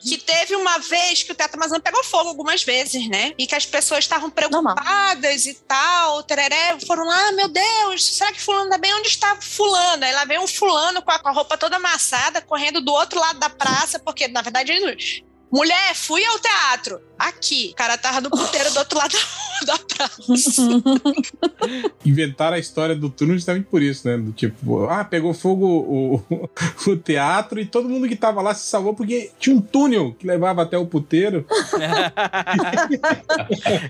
que teve uma vez que o Teto Amazonas pegou fogo algumas vezes, né? E que as pessoas estavam preocupadas e tal, tereré, foram lá, ah, meu Deus, será que fulano tá bem? Onde está fulano? Aí lá veio um fulano com a, com a roupa toda amassada, correndo do outro lado da praça, porque na verdade ele Mulher, fui ao teatro. Aqui. O cara tava no puteiro do outro lado da praça. Inventaram a história do túnel justamente por isso, né? Do tipo, ah, pegou fogo o, o, teatro e todo mundo que tava lá se salvou porque tinha um túnel que levava até o puteiro.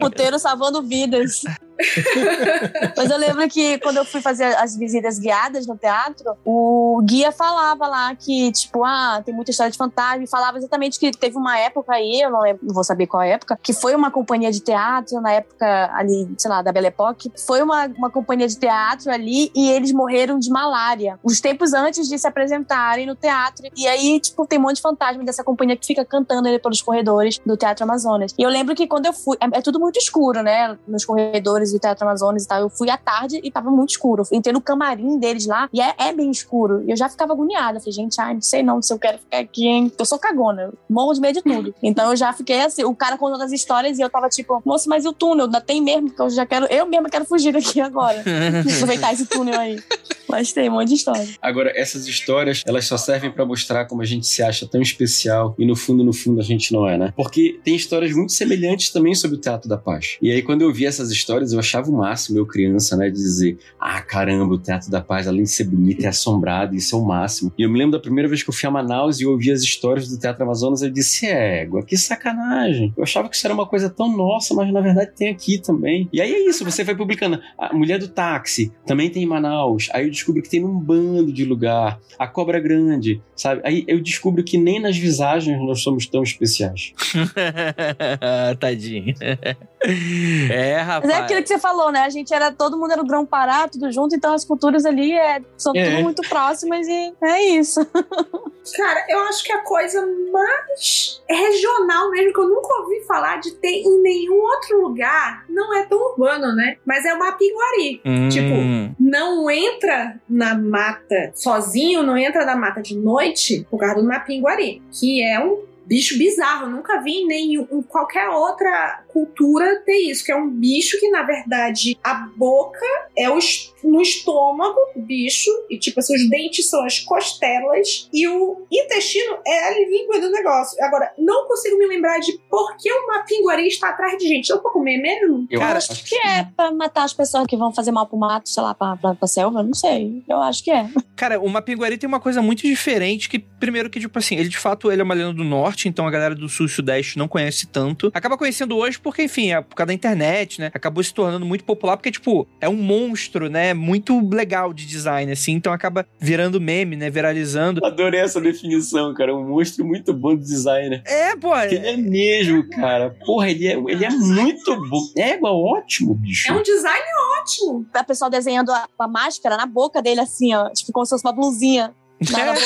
puteiro salvando vidas. Mas eu lembro que quando eu fui fazer as visitas guiadas no teatro, o guia falava lá que, tipo, ah, tem muita história de fantasma, e falava exatamente que teve uma época aí, eu não, lembro, não vou saber qual época, que foi uma companhia de teatro, na época ali, sei lá, da Belle Époque, foi uma, uma companhia de teatro ali e eles morreram de malária. Os tempos antes de se apresentarem no teatro. E aí, tipo, tem um monte de fantasma dessa companhia que fica cantando ali pelos corredores do Teatro Amazonas. E eu lembro que quando eu fui, é, é tudo muito escuro, né? Nos corredores do Teatro Amazonas e tal. Eu fui à tarde e tava muito escuro. Eu entrei no camarim deles lá e é, é bem escuro. E eu já ficava agoniada. Falei, gente, ai, não sei não se eu quero ficar aqui, hein? Eu sou cagona. Morro de medo de tudo. Então eu já fiquei assim, o cara contando as histórias e eu tava tipo, moço, mas e o túnel? Ainda tem mesmo? Que eu já quero, eu mesma quero fugir daqui agora. Aproveitar esse túnel aí. Mas tem um monte de história. Agora, essas histórias, elas só servem para mostrar como a gente se acha tão especial e no fundo, no fundo, a gente não é, né? Porque tem histórias muito semelhantes também sobre o Teatro da Paz. E aí, quando eu vi essas histórias, eu achava o máximo, eu criança, né, de dizer, ah, caramba, o Teatro da Paz, além de ser bonito, é assombrado, isso é o máximo. E eu me lembro da primeira vez que eu fui a Manaus e ouvi as histórias do Teatro Amazonas, eu disse, égua, que sacanagem. Eu achava que isso era uma coisa tão nossa, mas na verdade tem aqui também. E aí é isso, você vai publicando. A Mulher do Táxi também tem em Manaus. Aí eu descubro que tem num bando de lugar. A Cobra Grande, sabe? Aí eu descubro que nem nas visagens nós somos tão especiais. Tadinho. É, rapaz. Mas é aquilo que você falou, né? A gente era, todo mundo era o grão pará, tudo junto, então as culturas ali é, são é. tudo muito próximas e é isso. Cara, eu acho que a coisa mais regional mesmo, que eu nunca ouvi falar de ter em nenhum outro lugar, não é tão urbano, né? Mas é o Mapinguari. Hum. Tipo, não entra na mata sozinho, não entra na mata de noite por causa do Mapinguari, que é um bicho bizarro. Eu nunca vi em nenhum, em qualquer outra cultura ter isso, que é um bicho que, na verdade, a boca é o, no estômago do bicho, e tipo assim, os dentes são as costelas, e o intestino é a língua do negócio. Agora, não consigo me lembrar de por que uma pinguaria está atrás de gente. Eu vou comer mesmo? Eu Cara, acho Que é pra matar as pessoas que vão fazer mal pro mato, sei lá, pra, pra, pra selva, não sei. Eu acho que é. Cara, o Mapinguari tem uma coisa muito diferente que, primeiro que, tipo assim, ele de fato ele é uma lenda do norte, então a galera do sul e sudeste não conhece tanto. Acaba conhecendo hoje porque, enfim, é por causa da internet, né? Acabou se tornando muito popular porque, tipo, é um monstro, né? Muito legal de design, assim, então acaba virando meme, né? Viralizando. Adorei essa definição, cara. Um monstro muito bom de designer. É, pô. Ele é mesmo, cara. Porra, ele é, ele é muito bom. É, ótimo, bicho. É um design ótimo. A pessoa desenhando a, a máscara na boca dele, assim, ó. Tipo, como se fosse uma blusinha. Mapinguari.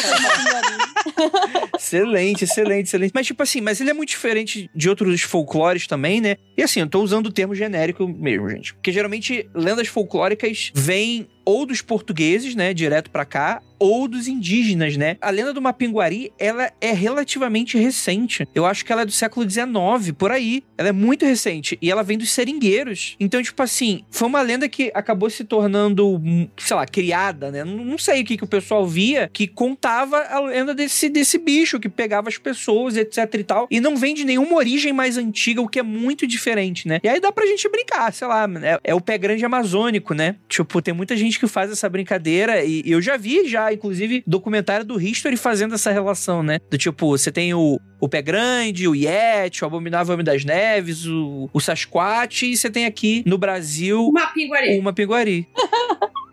Excelente, excelente, excelente. Mas, tipo assim, mas ele é muito diferente de outros folclores também, né? E assim, eu tô usando o termo genérico mesmo, gente. Porque geralmente lendas folclóricas vêm ou dos portugueses, né, direto pra cá, ou dos indígenas, né? A lenda do Mapinguari, ela é relativamente recente. Eu acho que ela é do século XIX, por aí. Ela é muito recente. E ela vem dos seringueiros. Então, tipo assim, foi uma lenda que acabou se tornando, sei lá, criada, né? Não não sei o que, que o pessoal via que contava a lenda desse, desse bicho que pegava as pessoas, etc e tal. E não vem de nenhuma origem mais antiga, o que é muito diferente, né? E aí dá pra gente brincar, sei lá, é, é o pé grande amazônico, né? Tipo, tem muita gente que faz essa brincadeira e, e eu já vi já, inclusive, documentário do History fazendo essa relação, né? Do tipo, você tem o, o pé grande, o Yeti, o abominável homem das neves, o, o Sasquatch, e você tem aqui no Brasil Uma pinguaria. o Mapinguari.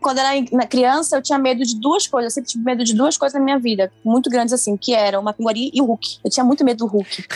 Quando eu era na criança, eu tinha medo de duas coisas. Eu sempre tive medo de duas coisas na minha vida, muito grandes assim, que eram o Mapinguari e o Hulk. Eu tinha muito medo do Hulk.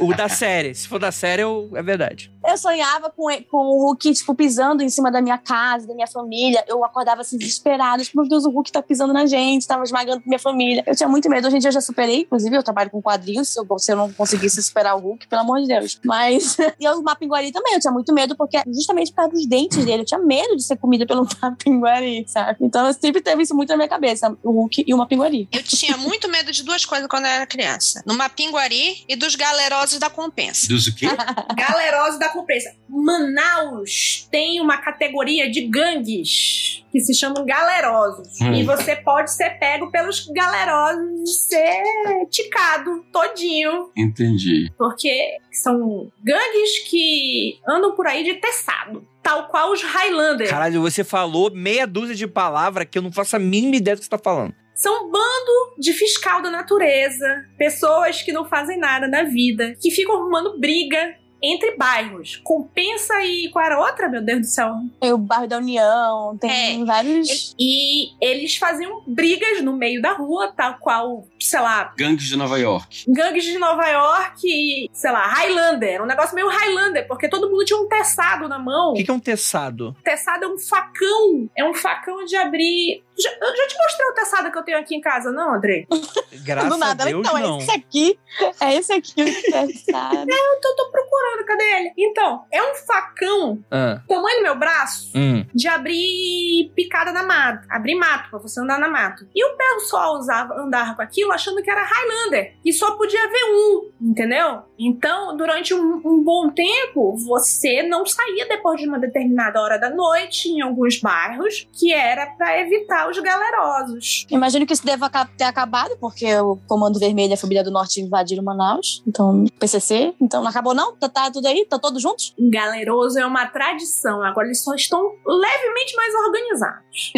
O da série. Se for da série, eu- é verdade. Eu sonhava com, com o Hulk, tipo, pisando em cima da minha casa, da minha família. Eu acordava assim, desesperada. Tipo, meu Deus, o Hulk tá pisando na gente, tava esmagando minha família. Eu tinha muito medo. Hoje em dia eu já superei. Inclusive, eu trabalho com quadrinhos. Se eu, se eu não conseguisse superar o Hulk, pelo amor de Deus. Mas. e o Mapinguari também. Eu tinha muito medo, porque justamente por causa dos dentes dele. Eu tinha medo de ser comida pelo Mapinguari, sabe? Então eu sempre teve isso muito na minha cabeça: o Hulk e o Mapinguari. Eu tinha muito medo de duas coisas quando eu era criança. No Mapinguari e dos galerosos da compensa. Dos o quê? Galerosos da compensa. Manaus tem uma categoria de gangues que se chamam galerosos. Hum. E você pode ser pego pelos galerosos e ser ticado todinho. Entendi. Porque são gangues que andam por aí de teçado. Tal qual os Highlanders. Caralho, você falou meia dúzia de palavras que eu não faço a mínima ideia do que você tá falando. São um bando de fiscal da natureza, pessoas que não fazem nada na vida, que ficam arrumando briga entre bairros. Compensa e qual era a outra, meu Deus do céu? Tem o bairro da União, tem vários. E eles faziam brigas no meio da rua, tal qual, sei lá, Gangues de Nova York. gangues de Nova York e, sei lá, Highlander. Era um negócio meio Highlander, porque todo mundo tinha um teçado na mão. O que, que é um teçado? Teçado é um facão. É um facão de abrir. Já- eu já te mostrei o teçado que eu tenho aqui em casa, não, Andrei? Graças Do nada. a Deus, então, não. é esse aqui. É esse aqui o testado. Então eu tô procurando, cadê ele? Então, é um facão, Ah, tamanho do meu braço, hum. de abrir picada na mata. Abrir mato, pra você andar na mata. E o pessoal usava, andava com aquilo achando que era Highlander. E só podia ver um, entendeu? Então, durante um, um bom tempo, você não saía depois de uma determinada hora da noite em alguns bairros, que era pra evitar os galerosos. Imagino que isso deva ter acabado, porque o Comando Vermelho e a Família do Norte invadiram Manaus. Então, PCC. Então, não acabou não? Tá, tá tudo aí? Tá todos juntos? Galeroso é uma tradição, agora eles só estão levemente mais organizados.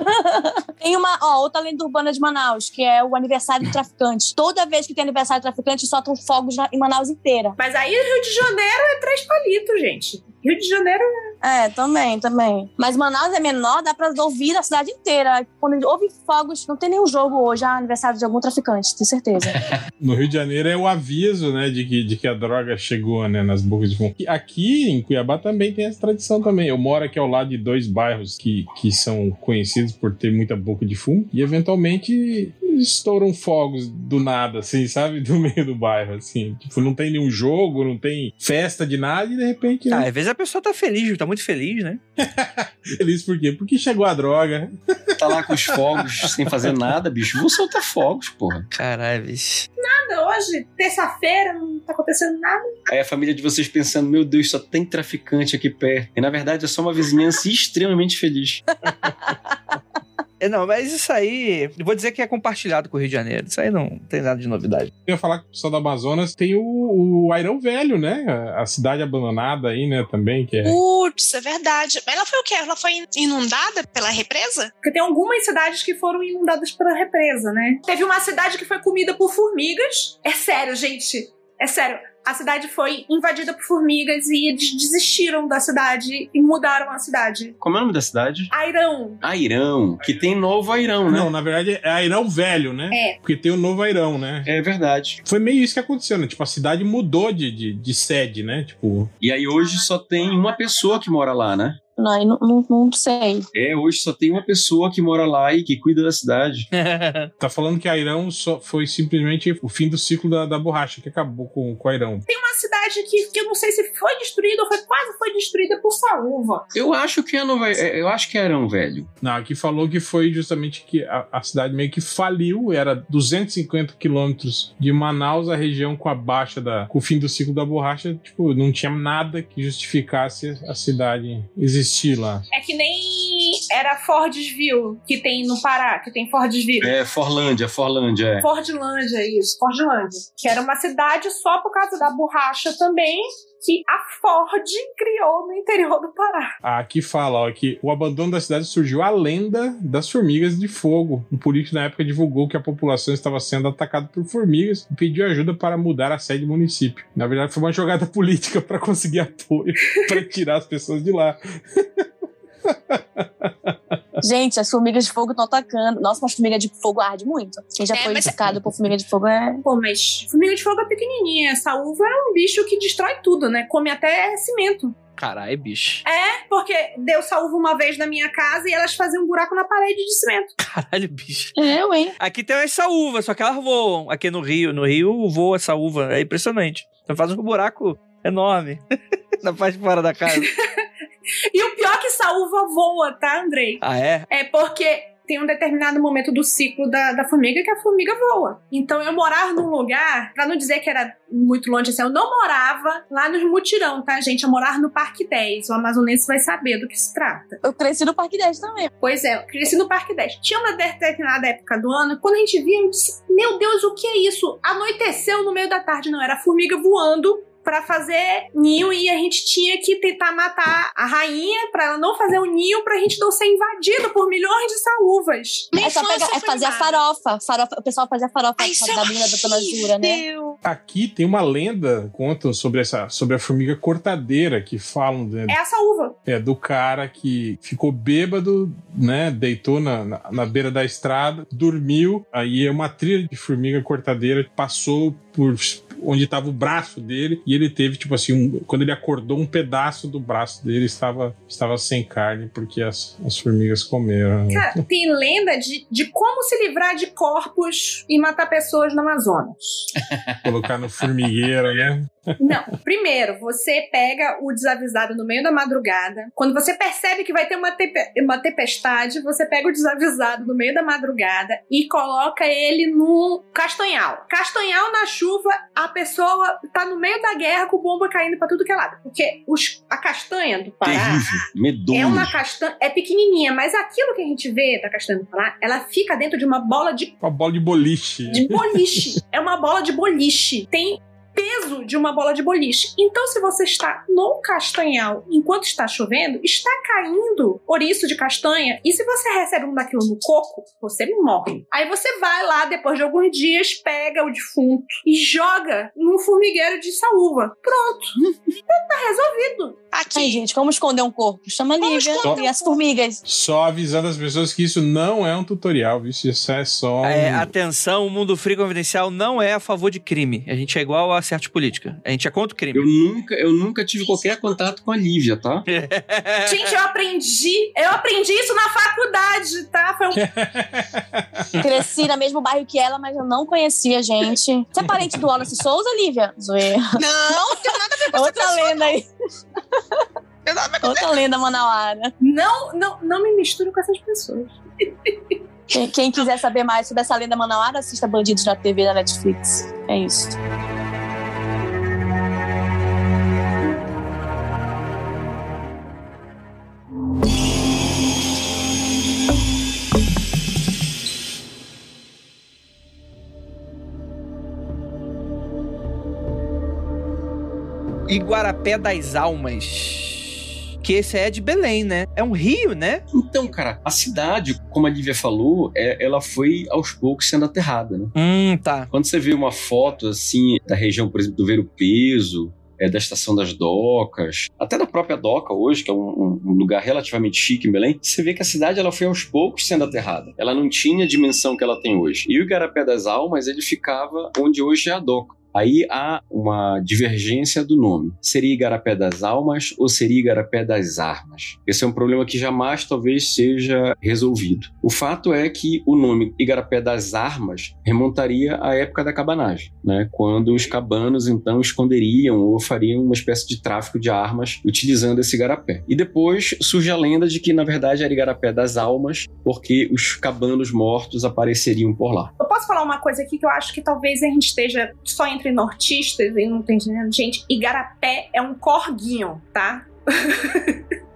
Tem uma, ó, outra lenda urbana de Manaus, que é o aniversário do traficante. Toda vez que tem aniversário do traficante, soltam fogos na- em Manaus inteira. Mas aí Rio de Janeiro é três palitos, gente. Rio de Janeiro É, também, também. Mas Manaus é menor, dá pra ouvir a cidade inteira. Quando ouve fogos, não tem nenhum jogo hoje, ah, aniversário de algum traficante, tenho certeza. No Rio de Janeiro é o aviso, né, de que, de que a droga chegou, né, nas bocas de fumo. E Aqui em Cuiabá também tem essa tradição também. Eu moro aqui ao lado de dois bairros que, que são conhecidos por ter muita boca de fumo e eventualmente estouram fogos do nada, assim, sabe? Do meio do bairro, assim. Tipo, não tem nenhum jogo, não tem festa de nada e de repente... Ah, né? às vezes a pessoa tá feliz, tá muito feliz, né? Feliz por quê? Porque chegou a droga. Tá lá com os fogos sem fazer nada, bicho. Vou soltar fogos, porra. Caralho, bicho. nada. hoje, terça-feira, não tá acontecendo nada. Aí a família de vocês pensando, meu Deus, só tem traficante aqui perto. E na verdade é só uma vizinhança extremamente feliz. É, Não, mas isso aí, vou dizer que é compartilhado com o Rio de Janeiro. Isso aí não tem nada de novidade. Eu ia falar que o pessoal do Amazonas tem o, o Airão Velho, né? A cidade abandonada aí, né? Também, que é. Putz, é verdade. Mas ela foi o quê? Ela foi inundada pela represa? Porque tem algumas cidades que foram inundadas pela represa, né? Teve uma cidade que foi comida por formigas. É sério, gente. É sério. A cidade foi invadida por formigas e eles desistiram da cidade e mudaram a cidade. Como é o nome da cidade? Airão. Airão, que tem novo Airão, né? Não, na verdade é Airão Velho, né? É. Porque tem o novo Airão, né? É verdade. Foi meio isso que aconteceu, né? Tipo, a cidade mudou de, de, de sede, né? Tipo, E aí hoje só tem uma pessoa que mora lá, né? Não, não, não, não sei. É, hoje só tem uma pessoa que mora lá e que cuida da cidade. tá falando que Airão só foi simplesmente o fim do ciclo da, da borracha, que acabou com, com Airão. Tem uma cidade que, que eu não sei se foi destruída ou foi, quase foi destruída por Saúva. Eu acho que é Nova, é, eu acho que é Airão, velho. Não, aqui falou que foi justamente que a, a cidade meio que faliu, era 250 quilômetros de Manaus, a região com a baixa da. com o fim do ciclo da borracha, tipo, não tinha nada que justificasse a cidade existir lá. É que nem era Fordsville, que tem no Pará, que tem Fordsville. É, Forlândia, Forlândia, é. Fordlândia, isso, Fordlândia. Que era uma cidade só por causa da borracha também, que a Ford criou no interior do Pará. Aqui fala ó, que o abandono da cidade surgiu a lenda das formigas de fogo. Um político na época divulgou que a população estava sendo atacada por formigas e pediu ajuda para mudar a sede do município. Na verdade, foi uma jogada política para conseguir apoio para tirar as pessoas de lá. Gente, as formigas de fogo estão atacando. Nossa, mas formiga de fogo arde muito. Quem já É, foi mas- picado por formiga de fogo é. Pô, mas formiga de fogo é pequenininha. Essa uva é um bicho que destrói tudo, né? Come até cimento. Caralho, bicho. É, porque deu salva uma vez na minha casa e elas faziam um buraco na parede de cimento. Caralho, bicho. Eu, hein? Aqui tem essa uva, só que elas voam. Aqui no Rio, no Rio voa essa uva. É impressionante. Então faz um buraco enorme na parte de fora da casa. E o pior é que essa uva voa, tá, Andrei? Ah, é? É porque tem um determinado momento do ciclo da, da formiga que a formiga voa. Então eu morar num lugar, pra não dizer que era muito longe assim, eu não morava lá nos mutirão, tá, gente? Eu morar no Parque 10. O amazonense vai saber do que se trata. Eu cresci no Parque 10 também. Pois é, eu cresci no Parque 10. Tinha uma determinada época do ano, quando a gente via, eu disse: Meu Deus, o que é isso? Anoiteceu no meio da tarde, não, era a formiga voando pra fazer ninho e a gente tinha que tentar matar a rainha pra ela não fazer o ninho pra gente não ser invadido por milhões de saúvas. É só infância pegar, é fazer a farofa. farofa. O pessoal fazia farofa Ai, é da bunda da Dona Jura, né? Aqui tem uma lenda, contam sobre essa sobre a formiga cortadeira que falam né, É essa uva. é, do cara que ficou bêbado, né? Deitou na, na, na beira da estrada, dormiu. Aí uma trilha de formiga cortadeira passou por onde estava o braço dele e ele teve tipo assim, um- quando ele acordou, um pedaço do braço dele estava estava sem carne porque as, as formigas comeram. né? Cara, tem lenda de, de como se livrar de corpos e matar pessoas no Amazonas. Colocar no formigueiro, né? Não, primeiro, você pega o desavisado no meio da madrugada. Quando você percebe que vai ter uma, tepe- uma tempestade, você pega o desavisado no meio da madrugada e coloca ele no castanhal. Castanhal na chuva, a pessoa tá no meio da guerra com bomba caindo pra tudo que é lado. Porque os, a castanha do Pará. Terrível, medonho. É uma castanha, é pequenininha, mas aquilo que a gente vê da castanha do Pará, ela fica dentro de uma bola de Uma bola de boliche. de boliche. é uma bola de boliche. Tem peso de uma bola de boliche. Então, se você está no castanhal enquanto está chovendo, está caindo ouriço de castanha. E se você recebe um daquilo no coco, você morre. Aí você vai lá, depois de alguns dias, pega o defunto e joga num formigueiro de saúva. Pronto. tá resolvido. Ai, Aqui. gente, como esconder um corpo? Chama a Vamos Lívia e as formigas. Só avisando as pessoas que isso não é um tutorial, viu? Isso é só. É, um- atenção, o mundo frio confidencial não é a favor de crime. A gente é igual a certa política. A gente é contra o crime. Eu nunca, eu nunca tive qualquer contato com a Lívia, tá? Gente, eu aprendi. Eu aprendi isso na faculdade, tá? Foi um Cresci no mesmo bairro que ela, mas eu não conhecia, gente. Você é parente do Wallace Souza, Lívia? Zoeira. Não, não tem nada a ver com essa Outra pessoa. lenda aí. Não Outra lenda manauara. Não, não, não me misturo com essas pessoas. Quem, quem quiser saber mais sobre essa lenda manauara, assista Bandidos na TV da Netflix. É isso. Iguarapé das Almas. Que esse é de Belém, né? É um rio, né? Então, cara, a cidade, como a Lívia falou, é, ela foi aos poucos sendo aterrada, né? Hum, tá. Quando você vê uma foto, assim, da região, por exemplo, do Ver o Peso, é, da Estação das Docas, até da própria Doca hoje, que é um, um, lugar relativamente chique em Belém, você vê que a cidade ela foi aos poucos sendo aterrada. Ela não tinha a dimensão que ela tem hoje. E o Igarapé das Almas, ele ficava onde hoje é a Doca. Aí há uma divergência do nome. Seria Igarapé das Almas ou seria Igarapé das Armas? Esse é um problema que jamais talvez seja resolvido. O fato é que o nome Igarapé das Armas remontaria à época da cabanagem, né? quando os cabanos então esconderiam ou fariam uma espécie de tráfico de armas utilizando esse igarapé. E depois surge a lenda de que na verdade era Igarapé das Almas, porque os cabanos mortos apareceriam por lá. Eu posso falar uma coisa aqui que eu acho que talvez a gente esteja só entre nortistas e não tem entendendo. Gente, Igarapé é um corguinho, tá?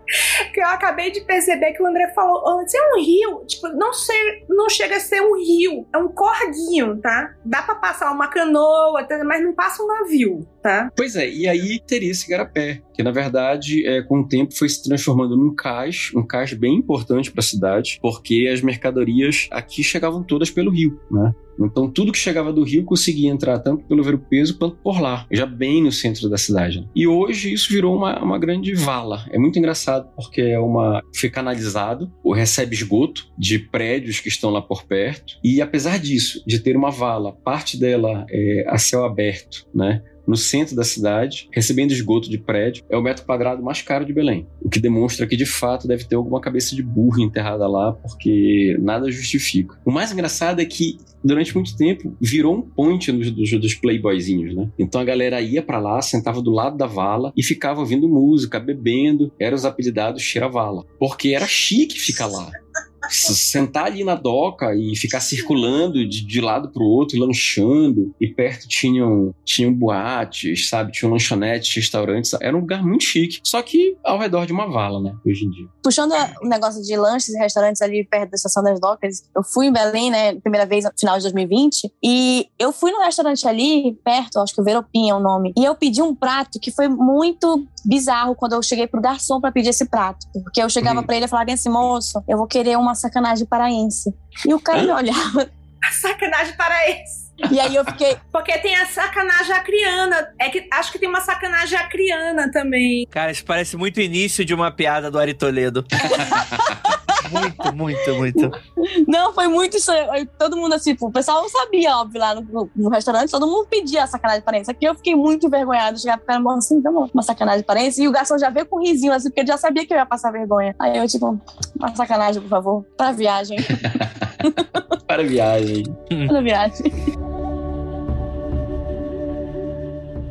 que eu acabei de perceber que o André falou antes, é um rio, tipo, não, ser, não chega a ser um rio, é um corguinho, tá? Dá pra passar uma canoa, mas não passa um navio, tá? Pois é, e aí teria esse garapé, que na verdade, é, com o tempo, foi se transformando num cais, um cais bem importante para a cidade, porque as mercadorias aqui chegavam todas pelo rio, né? Então tudo que chegava do rio conseguia entrar tanto pelo Ver Peso quanto por lá, já bem no centro da cidade. E hoje isso virou uma, uma grande vala. É muito engraçado porque é uma foi canalizado, ou recebe esgoto de prédios que estão lá por perto. E apesar disso, de ter uma vala, parte dela é a céu aberto, né? No centro da cidade, recebendo esgoto de prédio, é o metro quadrado mais caro de Belém. O que demonstra que, de fato, deve ter alguma cabeça de burro enterrada lá, porque nada justifica. O mais engraçado é que, durante muito tempo, virou um point dos, dos, dos playboyzinhos, né? Então a galera ia para lá, sentava do lado da vala e ficava ouvindo música, bebendo. Eram os apelidados Cheira-Vala. Porque era chique ficar lá sentar ali na doca e ficar circulando de, de lado pro outro, lanchando. E perto tinham, tinham boates, sabe? Tinham lanchonetes, restaurantes. Era um lugar muito chique. Só que ao redor de uma vala, né? Hoje em dia. Puxando o negócio de lanches e restaurantes ali perto da Estação das Docas, eu fui em Belém, né? Primeira vez no final de 2020. E eu fui no restaurante ali, perto, acho que o Veropim é o nome. E eu pedi um prato que foi muito bizarro quando eu cheguei pro garçom para pedir esse prato. Porque eu chegava hum. para ele e falava assim, moço, eu vou querer uma sacanagem paraense. E o cara me olhava. sacanagem paraense. E aí eu fiquei. Porque tem a sacanagem acriana. É que acho que tem uma sacanagem acriana também. Cara, isso parece muito início de uma piada do Ari Toledo. muito, muito, muito. Não, foi muito isso. Todo mundo assim, o pessoal não sabia, óbvio, lá no, no, restaurante, todo mundo pedia a sacanagem de parência. Aqui eu fiquei muito envergonhada. Chegar pro cara e assim, então, uma sacanagem de parência. E o garçom já veio com um risinho, assim, porque ele já sabia que eu ia passar vergonha. Aí eu, tipo, uma sacanagem, por favor, pra viagem. Para viagem. Para viagem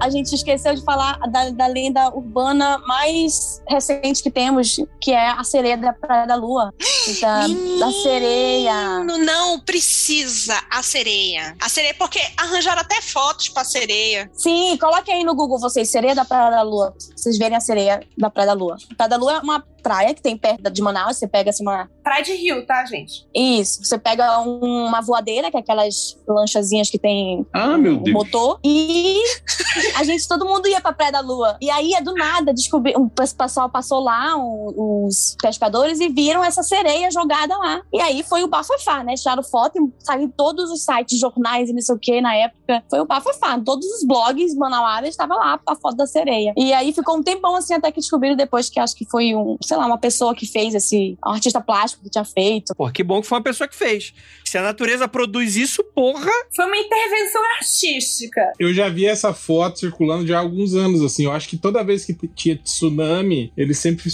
a gente esqueceu de falar da, da, lenda urbana mais recente que temos, que é a sereia da Praia da Lua. Da, Menino, da sereia. Não precisa a sereia. A sereia, porque arranjaram até fotos pra sereia. Sim, coloque aí no Google vocês, sereia da Praia da Lua. Vocês verem a sereia da Praia da Lua. A Praia da Lua é uma praia que tem perto de Manaus, você pega assim uma. Praia de Rio, tá, gente? Isso. Você pega um, uma voadeira, que é aquelas lanchazinhas que tem ah, meu um motor. E a gente, todo mundo ia pra Praia da Lua. E aí, é do nada, descobri, o pessoal passou lá, os pescadores, e viram essa sereia jogada lá. E aí foi o bafafá, né? Tiraram foto e saiu todos os sites, jornais e não sei o que na época. Foi o bafafá. Todos os blogs manauaras estavam lá a foto da sereia. E aí ficou um tempão assim até que descobriram depois que acho que foi um, sei lá, uma pessoa que fez esse. Um artista plástico que tinha feito. Pô, que bom que foi uma pessoa que fez. Se a natureza produz isso, porra. Foi uma intervenção artística. Eu já vi essa foto circulando já há alguns anos, assim. Eu acho que toda vez que tinha tsunami, ele sempre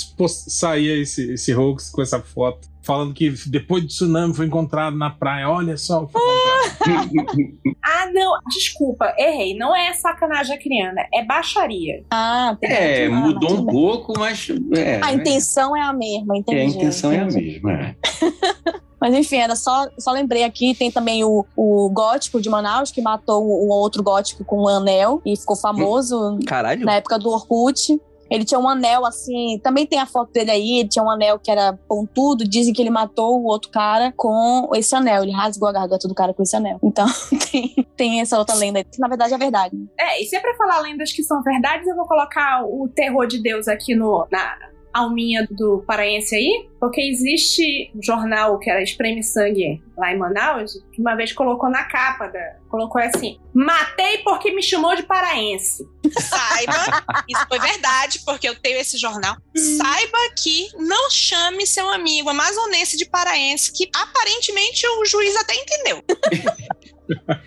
saía esse, esse hoax com essa foto falando que depois do tsunami foi encontrado na praia. Olha só o que Ah, não, desculpa, errei. Não é sacanagem criana, é baixaria. Ah, é, ah, mudou um pouco, mas. É, a intenção é a mesma, entendi. É, a intenção entendi. é a mesma. É. Mas enfim, era só, só lembrei aqui, tem também o, o gótico de Manaus, que matou um outro gótico com um anel e ficou famoso Caralho. na época do Orkut. Ele tinha um anel assim, também tem a foto dele aí, ele tinha um anel que era pontudo, dizem que ele matou o outro cara com esse anel, ele rasgou a garganta do cara com esse anel. Então tem, tem essa outra lenda, que na verdade é verdade. É, e se é pra falar lendas que são verdades, eu vou colocar o terror de Deus aqui no, na alminha do paraense aí, porque existe um jornal que era Espreme Sangue lá em Manaus, que uma vez colocou na capa da. Colocou assim: Matei porque me chamou de paraense. Saiba, isso foi verdade, porque eu tenho esse jornal. Saiba que não chame seu amigo amazonense de paraense, que aparentemente o juiz até entendeu.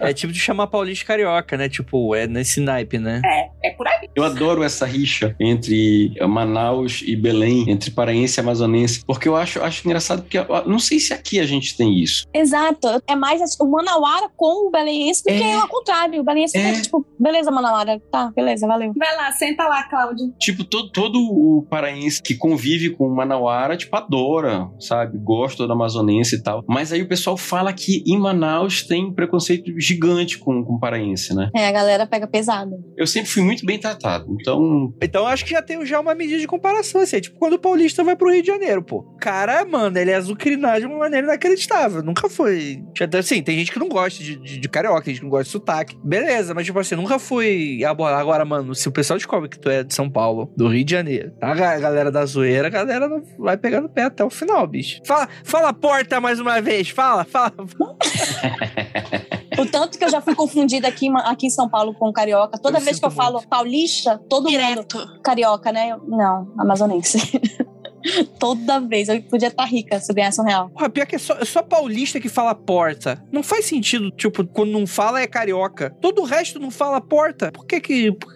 É tipo de chamar paulista carioca, né? Tipo, é nesse naipe, né? É, é por aí. Eu adoro essa rixa entre Manaus e Belém, entre paraense e amazonense, porque eu acho, acho engraçado, porque eu não sei se aqui a gente tem isso. Exato, é mais assim, o Manauara com o Belenense do É. que ao contrário. O Belenense É. fica tipo, beleza, Manauara, tá, beleza, valeu. Vai lá, senta lá, Cláudio. Tipo, todo, todo o paraense que convive com o Manauara, tipo, adora, sabe? Gosta do amazonense e tal. Mas aí o pessoal fala que em Manaus tem preconceito gigante com, com o paraense, né? É, a galera pega pesado. Eu sempre fui muito bem tratado, então... Então acho que já tem já uma medida de comparação, assim. É tipo quando o paulista vai pro Rio de Janeiro, pô. O Cara, mano, ele é azucrinado de uma maneira inacreditável. Nunca foi. Assim, tem gente que não gosta de, de, de carioca, tem gente que não gosta de sotaque. Beleza, mas tipo assim, nunca foi abordar. Agora, mano, se o pessoal descobre que tu é de São Paulo, do Rio de Janeiro, tá? A ga- galera da zoeira, a galera não vai pegando pé até o final, bicho. Fala, fala porta mais uma vez, fala, fala. O tanto que eu já fui confundida aqui, aqui em São Paulo com carioca. Toda Eu vez que eu sinto falo paulista, todo mundo Direto. carioca, né? Eu- não, amazonense. Toda vez. Eu podia estar rica se eu ganhasse um real. Porra, pior que é só, é só paulista que fala porta. Não faz sentido, tipo, quando não fala é carioca. Todo o resto não fala porta. Por que que... por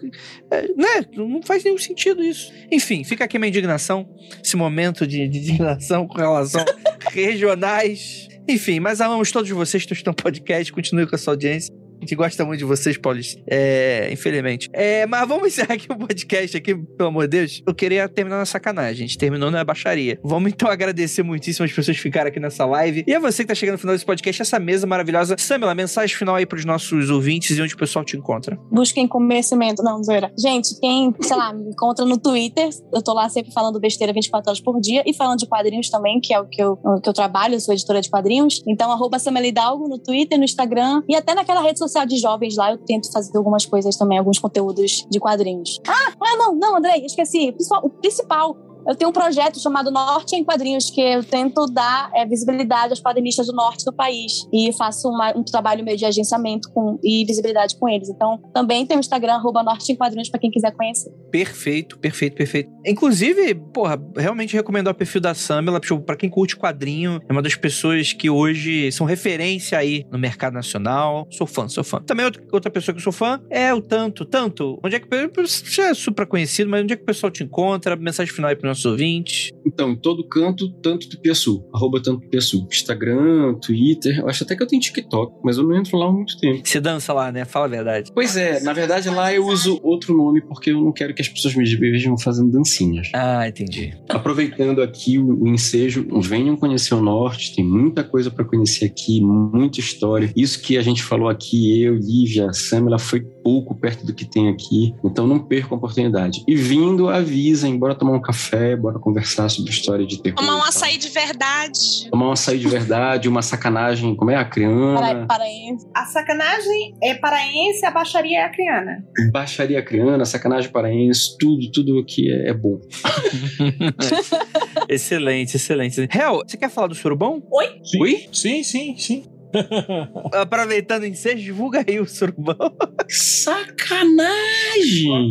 é, né? Não faz nenhum sentido isso. Enfim, fica aqui minha indignação. Esse momento de, de indignação com relação regionais. Enfim, mas amamos todos vocês que estão no podcast. Continue com a sua audiência. A gente gosta muito de vocês, Paulista. É, infelizmente. É, mas vamos encerrar aqui o podcast aqui, pelo amor de Deus. Eu queria terminar na sacanagem. A gente terminou na baixaria. Vamos então agradecer muitíssimo as pessoas que ficaram aqui nessa live. E a você que tá chegando no final desse podcast, essa mesa maravilhosa. Samela, mensagem final aí pros nossos ouvintes e onde o pessoal te encontra. Busquem conhecimento. Não, zoeira. Gente, quem, sei lá, me encontra no Twitter, eu tô lá sempre falando besteira 24 horas por dia e falando de quadrinhos também, que é o que eu, que eu trabalho, eu sou editora de quadrinhos. Então, arroba Hidalgo no Twitter, no Instagram e até naquela rede social de jovens lá, eu tento fazer algumas coisas também, alguns conteúdos de quadrinhos. Ah, ah não, não, Andrei, esqueci. O principal eu tenho um projeto chamado Norte em Quadrinhos, que eu tento dar é, visibilidade aos quadrinistas do norte do país. E faço uma- um trabalho meio de agenciamento com, e visibilidade com eles. Então, também tem o Instagram, arroba Norte em Quadrinhos, pra quem quiser conhecer. Perfeito, perfeito, perfeito. Inclusive, porra, realmente recomendo o perfil da Samela, tipo, pra quem curte quadrinho, é uma das pessoas que hoje são referência aí no mercado nacional. Sou fã, sou fã. Também outra, pessoa que eu sou fã é o Tanto. Tanto, onde é que é super conhecido, mas onde é que o pessoal te encontra? Mensagem final aí pros nossos ouvintes. Então, em todo canto, tanto do Piaçu, arroba tanto do Piaçu. Instagram, Twitter, eu acho até que eu tenho TikTok, mas eu não entro lá há muito tempo. Você dança lá, né? Fala a verdade. Pois é, na verdade lá eu uso outro nome porque eu não quero que as pessoas me vejam fazendo dancinhas. Ah, entendi. Aproveitando aqui o, ensejo, venham conhecer o Norte, tem muita coisa para conhecer aqui, muita história. Isso que a gente falou aqui, eu, Lívia, Samela, foi pouco perto do que tem aqui, então não percam a oportunidade. E vindo, avisem, bora tomar um café, bora conversar sobre história de terror. Tomar um açaí de verdade. Tomar um açaí de verdade, uma sacanagem, como é a Para, criana, paraense. A sacanagem é paraense, a baixaria é acriana. baixaria criana, sacanagem paraense, tudo, tudo aqui é, é bom. excelente, excelente. Real, você quer falar do surubão? Sim. Oi? Sim, sim, sim. Aproveitando o ensejo, divulga aí o surubão. Sacanagem!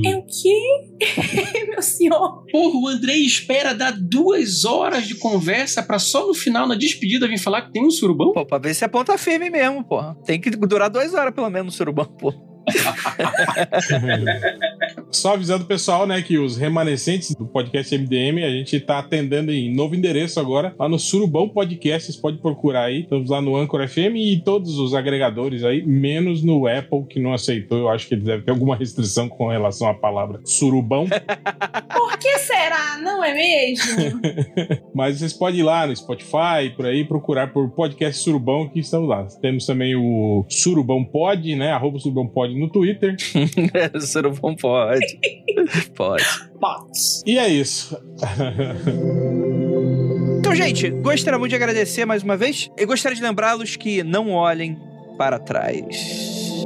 É o quê? Meu senhor. Porra, o Andrei espera dar duas horas de conversa pra só no final, na despedida, vir falar que tem um surubão? Pô, pra ver se é ponta firme mesmo, pô. Tem que durar duas horas pelo menos no surubão, pô. Só avisando o pessoal, né, que os remanescentes do podcast MDM, a gente tá atendendo em novo endereço agora, lá no Surubão Podcast, vocês podem procurar aí. Estamos lá no Anchor FM e todos os agregadores aí, menos no Apple, que não aceitou. Eu acho que deve ter alguma restrição com relação à palavra surubão. Por que será? Não é mesmo? Mas vocês podem ir lá no Spotify, por aí, procurar por podcast Surubão, que estamos lá. Temos também o Surubão Pod, né? Arroba Surubão Pod no Twitter. Surubão pode. pode. Bots. E é isso. Então, gente, gostaria muito de agradecer mais uma vez. E gostaria de lembrá-los que não olhem para trás.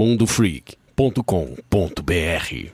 mundofreak.com.br